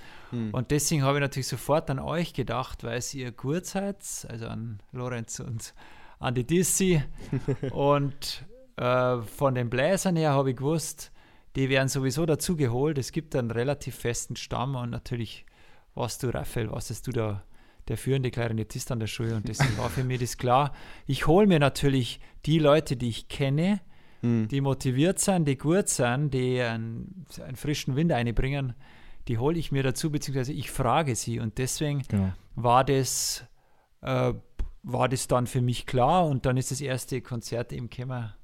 Und deswegen habe ich natürlich sofort an euch gedacht, weil ihr gut seid, also an Lorenz und an die Dissy. und äh, von den Bläsern her habe ich gewusst, die werden sowieso dazu geholt. Es gibt einen relativ festen Stamm und natürlich warst du, Raphael, warst du da der führende Klarinettist an der Schule und deswegen war für mich das klar. Ich hole mir natürlich die Leute, die ich kenne, Hm. die motiviert sind, die gut sind, die einen, einen frischen Wind einbringen, die hole ich mir dazu, beziehungsweise ich frage sie und deswegen Genau. war das, äh, war das dann für mich klar und dann ist das erste Konzert im Kämmer.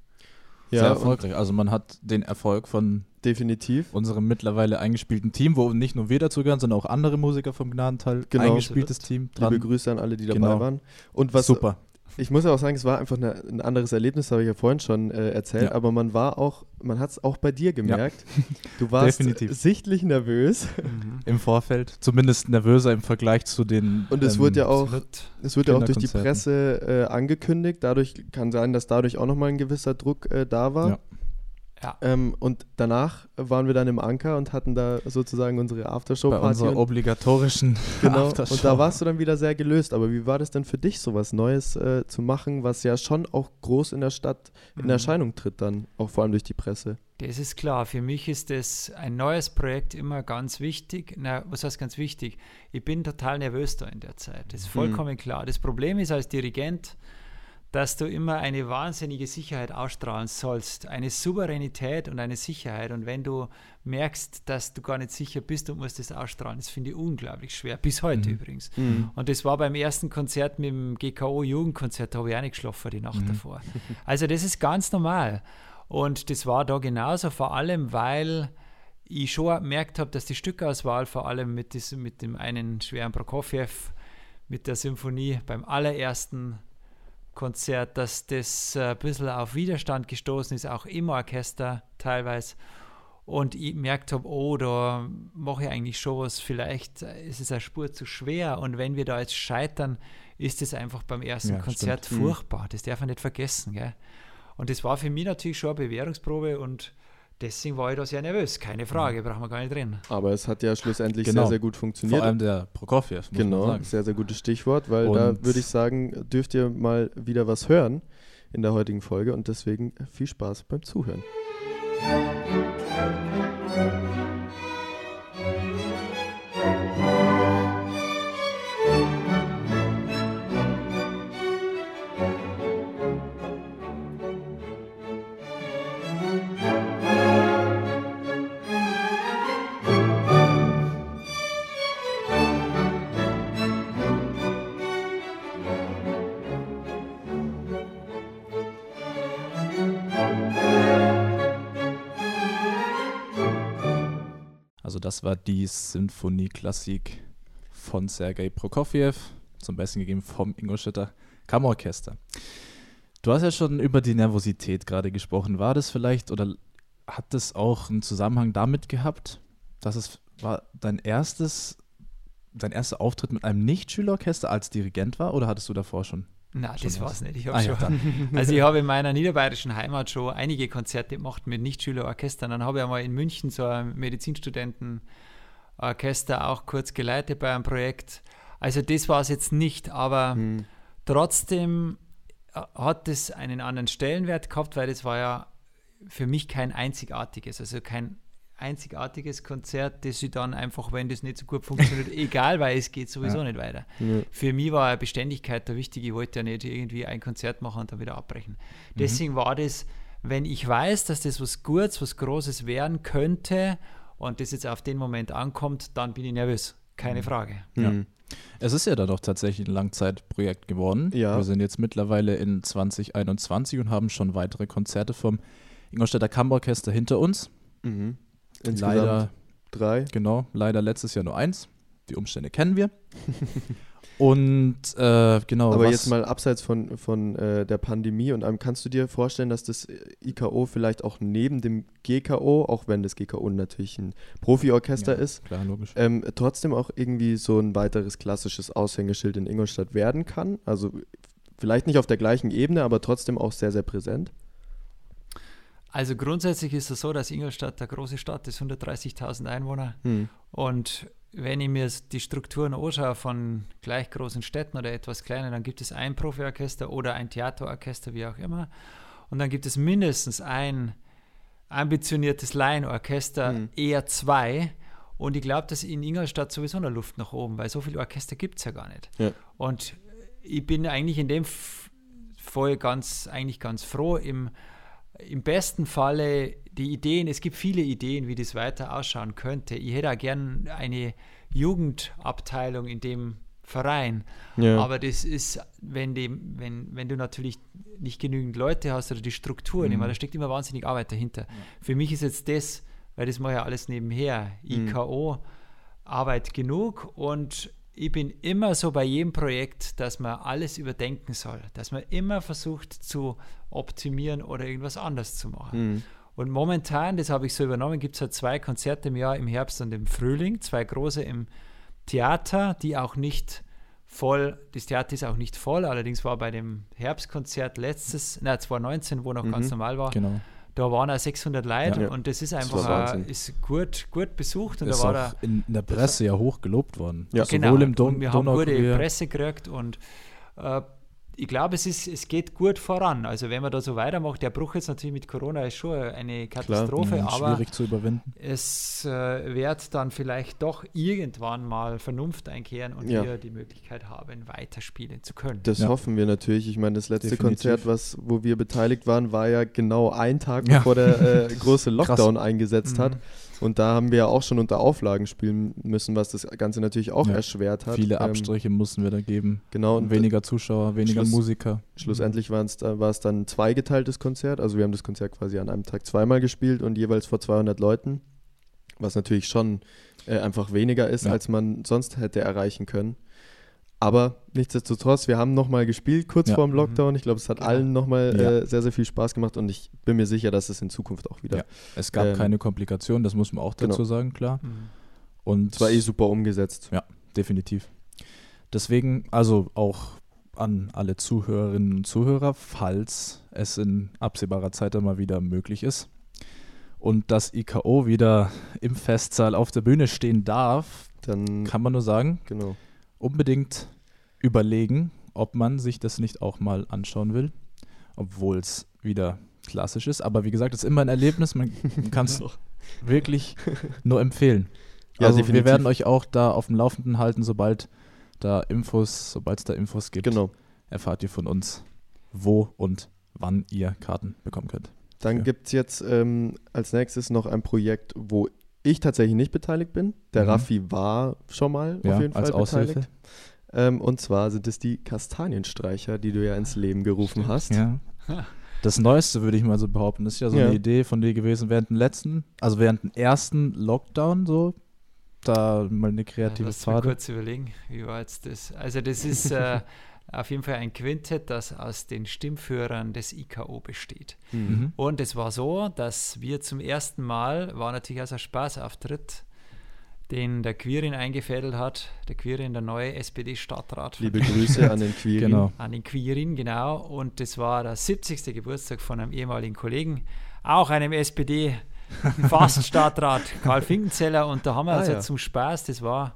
Sehr Ja, und erfolgreich. Also man hat den Erfolg von definitiv. unserem mittlerweile eingespielten Team, wo nicht nur wir dazugehören, sondern auch andere Musiker vom Gnadental. Genau. Eingespieltes Team. Liebe Dran. Grüße an alle, die dabei Genau. waren. Und was Super. ich muss ja auch sagen, es war einfach eine, ein anderes Erlebnis, habe ich ja vorhin schon äh, erzählt, Ja. aber man war auch, man hat es auch bei dir gemerkt. Du warst Definitiv. sichtlich nervös Im Vorfeld. Zumindest nervöser im Vergleich zu den. und es ähm, wurde ja auch, Absolut. es wurde ja auch durch die. Presse äh, angekündigt. Dadurch kann sein, dass dadurch auch nochmal ein gewisser Druck äh, da war. Ja. Ja. Ähm, und danach waren wir dann im Anker und hatten da sozusagen unsere bei Aftershow-Party. unserer und- obligatorischen Genau, Aftershow. und da warst du dann wieder sehr gelöst. Aber wie war das denn für dich, sowas Neues äh, zu machen, was ja schon auch groß in der Stadt in Mhm. Erscheinung tritt, dann auch vor allem durch die Presse? Das ist klar. Für mich ist das ein neues Projekt immer ganz wichtig. Na, was heißt ganz wichtig? Ich bin total nervös da in der Zeit. Das ist vollkommen klar. Das Problem ist als Dirigent, dass du immer eine wahnsinnige Sicherheit ausstrahlen sollst, eine Souveränität und eine Sicherheit. Und wenn du merkst, dass du gar nicht sicher bist und musst das ausstrahlen, das finde ich unglaublich schwer. Bis heute übrigens. Und das war beim ersten Konzert mit dem GKO Jugendkonzert, da habe ich auch nicht geschlafen die Nacht davor. Also das ist ganz normal. Und das war da genauso, vor allem, weil ich schon gemerkt habe, dass die Stückauswahl vor allem mit, diesem, mit dem einen schweren Prokofjew, mit der Symphonie beim allerersten Konzert, dass das äh, ein bisschen auf Widerstand gestoßen ist, auch im Orchester teilweise. Und ich gemerkt habe, oh, da mache ich eigentlich schon was, vielleicht ist es eine Spur zu schwer. Und wenn wir da jetzt scheitern, ist es einfach beim ersten Ja, Konzert stimmt. Furchtbar. Das darf man nicht vergessen. Gell? Und das war für mich natürlich schon eine Bewährungsprobe und deswegen war ich da sehr nervös. Keine Frage, brauchen wir gar nicht drin. Aber es hat ja schlussendlich Genau. sehr, sehr gut funktioniert. Vor allem der Prokofjew, muss man genau, sagen. sehr, sehr gutes Stichwort, weil da Und- würde ich sagen, dürft ihr mal wieder was hören in der heutigen Folge und deswegen viel Spaß beim Zuhören. Also das war die Sinfonieklassik von Sergei Prokofjew, zum Besten gegeben vom Ingolstädter Kammerorchester. Du hast ja schon über die Nervosität gerade gesprochen. War das vielleicht oder hat das auch einen Zusammenhang damit gehabt, dass es war dein erstes, dein erster Auftritt mit einem Nicht-Schülerorchester als Dirigent war oder hattest du davor schon? Na, das war es nicht. Ich habe Ah, ja, schon. also ich habe in meiner niederbayerischen Heimat schon einige Konzerte gemacht mit Nichtschülerorchestern. Dann habe ich einmal in München so ein Medizinstudentenorchester auch kurz geleitet bei einem Projekt. Also das war es jetzt nicht, aber Hm. trotzdem äh, hat es einen anderen Stellenwert gehabt, weil das war ja für mich kein einzigartiges, also kein einzigartiges Konzert, das ich dann einfach, wenn das nicht so gut funktioniert, egal, weil es geht sowieso Ja. nicht weiter. Ja. Für mich war Beständigkeit da wichtig. Ich wollte ja nicht irgendwie ein Konzert machen und dann wieder abbrechen. Deswegen war das, wenn ich weiß, dass das was Gutes, was Großes werden könnte und das jetzt auf den Moment ankommt, dann bin ich nervös. Keine Frage. Ja. Hm. Es ist ja dann doch tatsächlich ein Langzeitprojekt geworden. Ja. Wir sind jetzt mittlerweile in 2021 und haben schon weitere Konzerte vom Ingolstädter Kammerorchester hinter uns. Mhm. Insgesamt Leider, drei. genau, leider letztes Jahr nur eins. Die Umstände kennen wir. und äh, genau. Aber jetzt mal abseits von, von äh, der Pandemie und allem, kannst du dir vorstellen, dass das IKO vielleicht auch neben dem GKO, auch wenn das GKO natürlich ein Profiorchester Ja, ist, Klar, logisch. ähm, trotzdem auch irgendwie so ein weiteres klassisches Aushängeschild in Ingolstadt werden kann? Also vielleicht nicht auf der gleichen Ebene, aber trotzdem auch sehr, sehr präsent. Also grundsätzlich ist es so, dass Ingolstadt eine große Stadt ist, 130.000 Einwohner. Hm. Und wenn ich mir die Strukturen anschaue von gleich großen Städten oder etwas kleiner, dann gibt es ein Profiorchester oder ein Theaterorchester, wie auch immer. Und dann gibt es mindestens ein ambitioniertes Laienorchester Mhm. eher zwei. Und ich glaube, dass in Ingolstadt sowieso noch Luft nach oben, weil so viele Orchester gibt es ja gar nicht. Ja. Und ich bin eigentlich in dem Fall ganz, eigentlich ganz froh. Im, Im besten Falle die Ideen, es gibt viele Ideen, wie das weiter ausschauen könnte. Ich hätte auch gern eine Jugendabteilung in dem Verein. Ja. Aber das ist, wenn, die, wenn, wenn du natürlich nicht genügend Leute hast oder die Strukturen, ich meine, da steckt immer wahnsinnig Arbeit dahinter. Für mich ist jetzt das, weil das mache ja alles nebenher, IKO, Arbeit genug und ich bin immer so bei jedem Projekt, dass man alles überdenken soll, dass man immer versucht zu optimieren oder irgendwas anders zu machen. Mhm. Und momentan, das habe ich so übernommen, gibt es halt zwei Konzerte im Jahr, im Herbst und im Frühling, zwei große im Theater, die auch nicht voll, das Theater ist auch nicht voll, allerdings war bei dem Herbstkonzert letztes, na 2019, wo noch Mhm. ganz normal war, Genau. Da waren auch 600 Leute Ja. und das ist Das einfach Wahnsinn. ist gut, gut besucht und ist da war auch da in, der Presse ja hoch gelobt worden. Ja. Sowohl genau, im Don und wir haben gute Presse gekriegt und äh, ich glaube, es, ist, es geht gut voran. Also wenn man da so weitermacht, der Bruch jetzt natürlich mit Corona ist schon eine Katastrophe, Ja, aber schwierig zu überwinden. es äh, wird dann vielleicht doch irgendwann mal Vernunft einkehren und Ja. wir die Möglichkeit haben, weiterspielen zu können. Das Ja. hoffen wir natürlich. Ich meine, das letzte Definitiv. Konzert, was, wo wir beteiligt waren, war ja genau ein Tag, Ja. bevor der äh, große Lockdown eingesetzt Mhm. hat. Und da haben wir ja auch schon unter Auflagen spielen müssen, was das Ganze natürlich auch Ja. erschwert hat. Viele Ähm, Abstriche mussten wir da geben. Genau, und weniger Zuschauer, weniger Schluss- Musiker. Schlussendlich war es dann ein zweigeteiltes Konzert. Also wir haben das Konzert quasi an einem Tag zweimal gespielt und jeweils vor 200 Leuten, was natürlich schon äh, einfach weniger ist, Ja. als man sonst hätte erreichen können. Aber nichtsdestotrotz, wir haben nochmal gespielt kurz Ja. vor dem Lockdown. Ich glaube, es hat Genau. allen nochmal Ja. äh, sehr, sehr viel Spaß gemacht und ich bin mir sicher, dass es in Zukunft auch wieder. Ja. Es gab Ähm, keine Komplikationen, das muss man auch dazu genau. sagen, klar. Mhm. Und Es war eh super umgesetzt. definitiv. Deswegen, also auch an alle Zuhörerinnen und Zuhörer, falls es in absehbarer Zeit dann mal wieder möglich ist und das IKO wieder im Festsaal auf der Bühne stehen darf, Dann, kann man nur sagen, genau. Unbedingt überlegen, ob man sich das nicht auch mal anschauen will, obwohl es wieder klassisch ist. Aber wie gesagt, es ist immer ein Erlebnis, man kann es wirklich nur empfehlen. Ja, also wir werden euch auch da auf dem Laufenden halten, sobald da Infos, sobald es da Infos gibt, Genau. erfahrt ihr von uns, wo und wann ihr Karten bekommen könnt. Dann Ja. gibt es jetzt ähm, als nächstes noch ein Projekt, wo ich tatsächlich nicht beteiligt bin. Der Mhm. Raffi war schon mal Ja, auf jeden als Fall beteiligt. Aushilfe. Ähm, und zwar sind es die Kastanienstreicher, die du ja ins Leben gerufen hast. Ja. Das Neueste würde ich mal so behaupten, das ist ja so Ja. eine Idee von dir gewesen während dem letzten, also während dem ersten Lockdown so, da mal eine kreative Lass Pfade. kurz überlegen, wie war jetzt das? Also das ist äh, auf jeden Fall ein Quintett, das aus den Stimmführern des IKO besteht. Mhm. Und es war so, dass wir zum ersten Mal, war natürlich also ein Spaßauftritt, den der Quirin eingefädelt hat. Der Quirin, der neue SPD-Stadtrat. Liebe Grüße an den Quirin. Genau. An den Quirin, genau. Und das war der 70. Geburtstag von einem ehemaligen Kollegen, auch einem SPD-Faststadtrat, Karl Finkenzeller. Und da haben wir Ah, also ja. zum Spaß, das war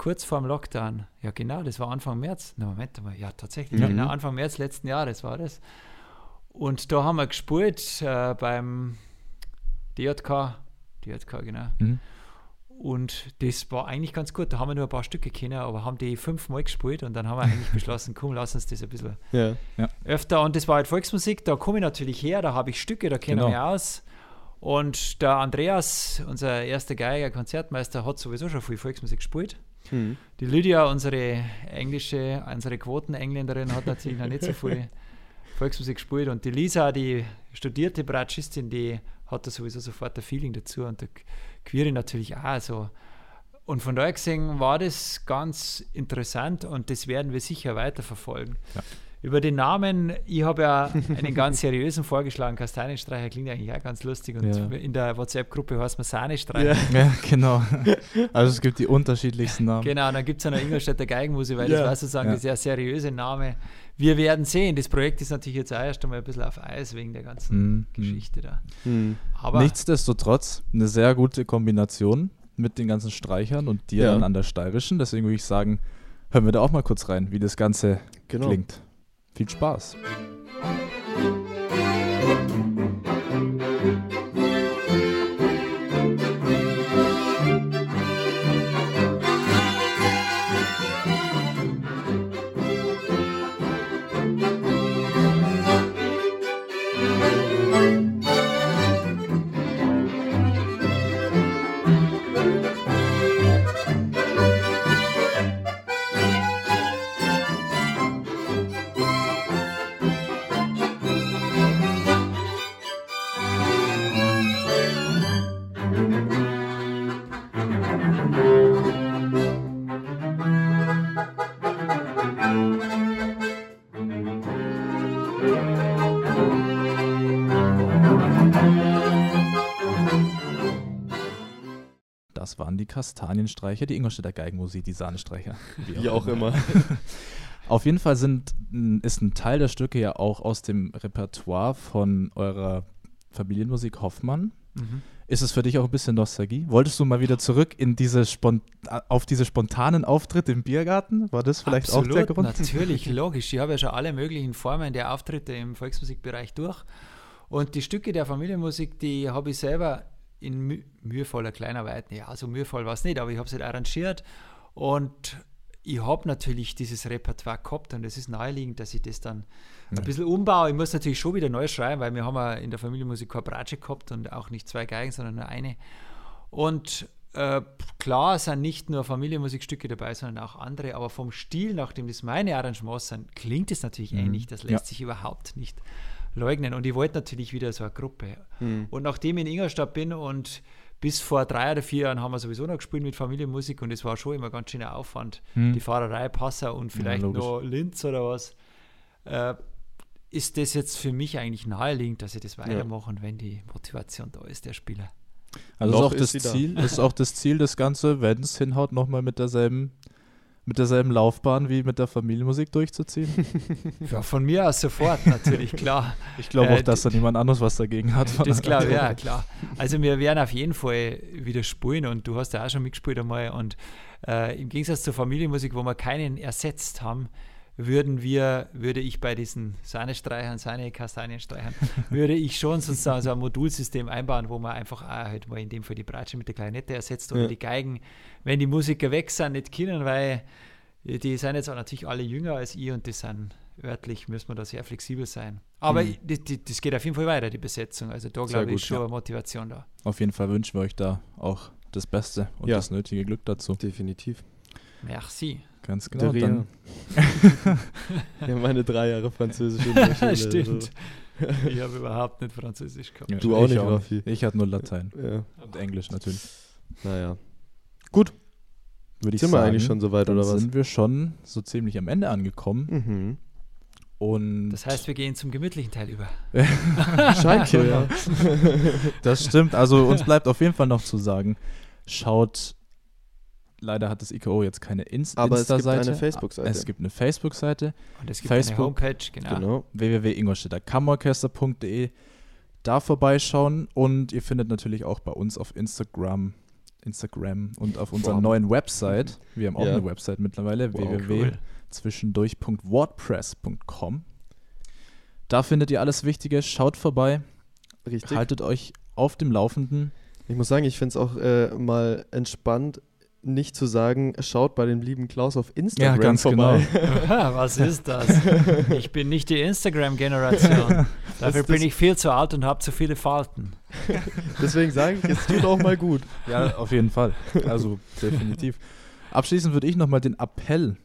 kurz vor dem Lockdown. Ja, genau, das war Anfang März. Na, Moment mal, ja, tatsächlich. Mhm. Genau, Anfang März letzten Jahres war das. Und da haben wir gespielt äh, beim DJK. DJK, genau. Mhm. Und das war eigentlich ganz gut. Da haben wir nur ein paar Stücke kennen, aber haben die fünfmal gespielt und dann haben wir eigentlich beschlossen, komm, lass uns das ein bisschen Ja. öfter. Und das war halt Volksmusik, da komme ich natürlich her, da habe ich Stücke, da kenne ich Genau. mich aus. Und der Andreas, unser erster Geiger, Konzertmeister, hat sowieso schon viel Volksmusik gespielt. Hm. Die Lydia, unsere englische, unsere Quotenengländerin, hat natürlich noch nicht so viel Volksmusik gespielt. Und die Lisa, die studierte Bratschistin, die hat da sowieso sofort ein Feeling dazu. Und der Query natürlich auch. Also. Und von daher gesehen war das ganz interessant und das werden wir sicher weiterverfolgen. Ja. Über den Namen, ich habe ja einen ganz seriösen vorgeschlagen, Kastanienstreicher klingt eigentlich auch ganz lustig und Ja. in der WhatsApp-Gruppe heißt man Sahnestreicher. Ja, genau. Also es gibt die unterschiedlichsten Namen. Genau, dann gibt es ja noch Ingolstädter Geigenmusik, weil Ja. das war sozusagen Ja. ein sehr seriöse Name. Wir werden sehen. Das Projekt ist natürlich jetzt auch erst einmal ein bisschen auf Eis wegen der ganzen Mhm. Geschichte da. Hm. Aber Nichtsdestotrotz eine sehr gute Kombination mit den ganzen Streichern und dir Ja. dann an der steirischen. Deswegen würde ich sagen, hören wir da auch mal kurz rein, wie das Ganze Genau. klingt. Viel Spaß. Das waren die Kastanienstreicher, die Ingolstädter Geigenmusik, die Sahnestreicher. Wie auch immer. Auf jeden Fall sind, ist ein Teil der Stücke ja auch aus dem Repertoire von eurer Familienmusik Hoffmann. Mhm. Ist es für dich auch ein bisschen Nostalgie? Wolltest du mal wieder zurück in diese spont auf diese spontanen Auftritte im Biergarten? War das vielleicht auch der Grund? Natürlich, logisch. Ich habe ja schon alle möglichen Formen der Auftritte im Volksmusikbereich durch. Und die Stücke der Familienmusik, die habe ich selber in mü mühevoller Kleinarbeit, ja, so mühevoll war es nicht, aber ich habe es halt arrangiert. Und ich habe natürlich dieses Repertoire gehabt und es ist naheliegend, dass ich das dann ein bisschen umbaue. Ich muss natürlich schon wieder neu schreiben, weil wir haben ja in der Familienmusik keine Bratsche gehabt und auch nicht zwei Geigen, sondern nur eine. Und äh, klar sind nicht nur Familienmusikstücke dabei, sondern auch andere, aber vom Stil, nachdem das meine Arrangements sind, klingt es natürlich ähnlich. Das lässt Ja. sich überhaupt nicht leugnen. Und ich wollte natürlich wieder so eine Gruppe. Und nachdem ich in Ingolstadt bin und bis vor drei oder vier Jahren haben wir sowieso noch gespielt mit Familienmusik und es war schon immer ganz schöner Aufwand. Die Fahrerei, Passau und vielleicht logisch. noch Linz oder was. Äh, ist das jetzt für mich eigentlich naheliegend, dass ich das weitermache und wenn die Motivation da ist, der Spieler. Also ist auch ist das sie da. Ziel, ist auch das Ziel, das Ganze, wenn es hinhaut, nochmal mit derselben, mit derselben Laufbahn wie mit der Familienmusik durchzuziehen. Ja, von mir aus sofort, natürlich, klar. Ich glaube Äh, auch, dass da niemand anderes was dagegen hat. Das glaube ich, ja, klar. Also wir werden auf jeden Fall wieder spielen und du hast ja auch schon mitgespielt einmal und äh, im Gegensatz zur Familienmusik, wo wir keinen ersetzt haben, würden wir, würde ich bei diesen Sahnestreichern, Sahne, Kastanienstreichern, würde ich schon sozusagen so ein Modulsystem einbauen, wo man einfach auch halt mal in dem Fall die Bratsche mit der Klarinette ersetzt oder Ja. die Geigen, wenn die Musiker weg sind, nicht können, weil die sind jetzt auch natürlich alle jünger als ich und die sind örtlich, müssen wir da sehr flexibel sein. Aber Mhm. das, das, das geht auf jeden Fall weiter, die Besetzung. Also da glaube ich schon ja. eine Motivation da. Auf jeden Fall wünschen wir euch da auch das Beste und Ja. das nötige Glück dazu. Definitiv. Merci. Ganz genau. Der Dann, ja, meine drei Jahre Französisch in der Schule. Stimmt. Ich habe überhaupt nicht Französisch gehabt. Ja, Du auch ich nicht, Raffi. Ich hatte nur Latein So. Ja, und Englisch natürlich. naja. Würde ich Sind wir sagen, eigentlich schon soweit dann oder was? sind wir schon so ziemlich am Ende angekommen. Mhm. Und Das heißt, wir gehen zum gemütlichen Teil über. Scheint so, ja. Das stimmt. Also uns bleibt auf jeden Fall noch zu sagen, schaut, leider hat das IKO jetzt keine Inst Aber es gibt Insta-Seite. eine Facebook-Seite. Es gibt eine Facebook-Seite, Und es gibt Facebook. eine Homepage, genau. Genau. www.ingolstädterkammerorchester.de. Da vorbeischauen und ihr findet natürlich auch bei uns auf Instagram, Instagram und auf unserer Wow. neuen Website. Wir haben auch Ja. eine Website mittlerweile, Wow, www.zwischendurch.wordpress.com. Da findet ihr alles Wichtige. Schaut vorbei, Richtig. haltet euch auf dem Laufenden. Ich muss sagen, ich finde es auch äh, mal entspannt, nicht zu sagen, schaut bei dem lieben Klaus auf Instagram Ja, ganz vorbei. Aha, Was ist das? Ich bin nicht die Instagram-Generation. Dafür Das- bin ich viel zu alt und habe zu viele Falten. Deswegen sage ich, es tut auch mal gut. Ja, auf jeden Fall. Also definitiv. Abschließend würde ich nochmal den Appell,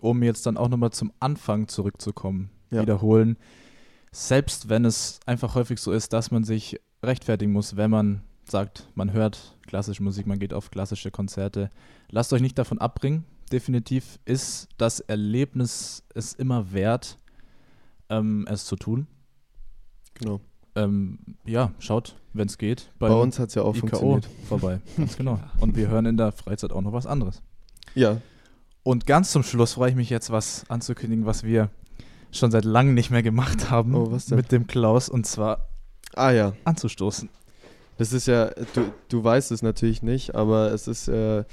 um jetzt dann auch nochmal zum Anfang zurückzukommen, Ja. wiederholen. Selbst wenn es einfach häufig so ist, dass man sich rechtfertigen muss, wenn man sagt, man hört klassische Musik, man geht auf klassische Konzerte. Lasst euch nicht davon abbringen. Definitiv ist das Erlebnis es immer wert, ähm, es zu tun. Genau. Ähm, ja, schaut, wenn es geht. Bei uns hat es ja auch IKO funktioniert. vorbei. Ganz genau. Und wir hören in der Freizeit auch noch was anderes. Ja, Und ganz zum Schluss freue ich mich jetzt, was anzukündigen, was wir schon seit langem nicht mehr gemacht haben Oh, mit dem Klaus und zwar ah ja. anzustoßen. Das ist ja, du, du weißt es natürlich nicht, aber es ist äh,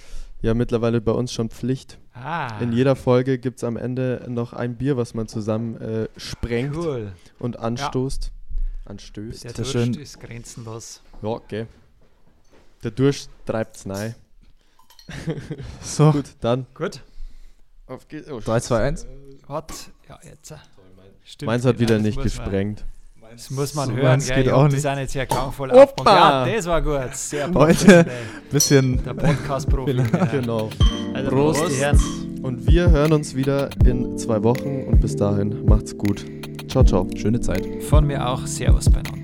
ja mittlerweile bei uns schon Pflicht. Ah, In jeder Folge gibt es am Ende noch ein Bier, was man zusammen äh, sprengt cool. und anstoßt. Anstößt. Der Durst schön. ist grenzenlos. Ja, okay. Der Durst treibt es rein. So, Gut, dann. Gut. Auf geht's. Oh, 3, 2, 1. Was? Ja, jetzt. Stimmt, Meins hat wieder nicht gesprengt. Das muss man So, hören, gell? geht auch nicht. Das sind jetzt sehr klangvoll Opa! aufgebaut. Ja, das war gut. Sehr Heute professionell. bisschen Der Podcast-Profi. genau. Genau. Also Prost. Prost, die Herren. Und wir hören uns wieder in zwei Wochen und bis dahin macht's gut. Ciao, ciao. schöne Zeit. Von mir auch. Servus beieinander.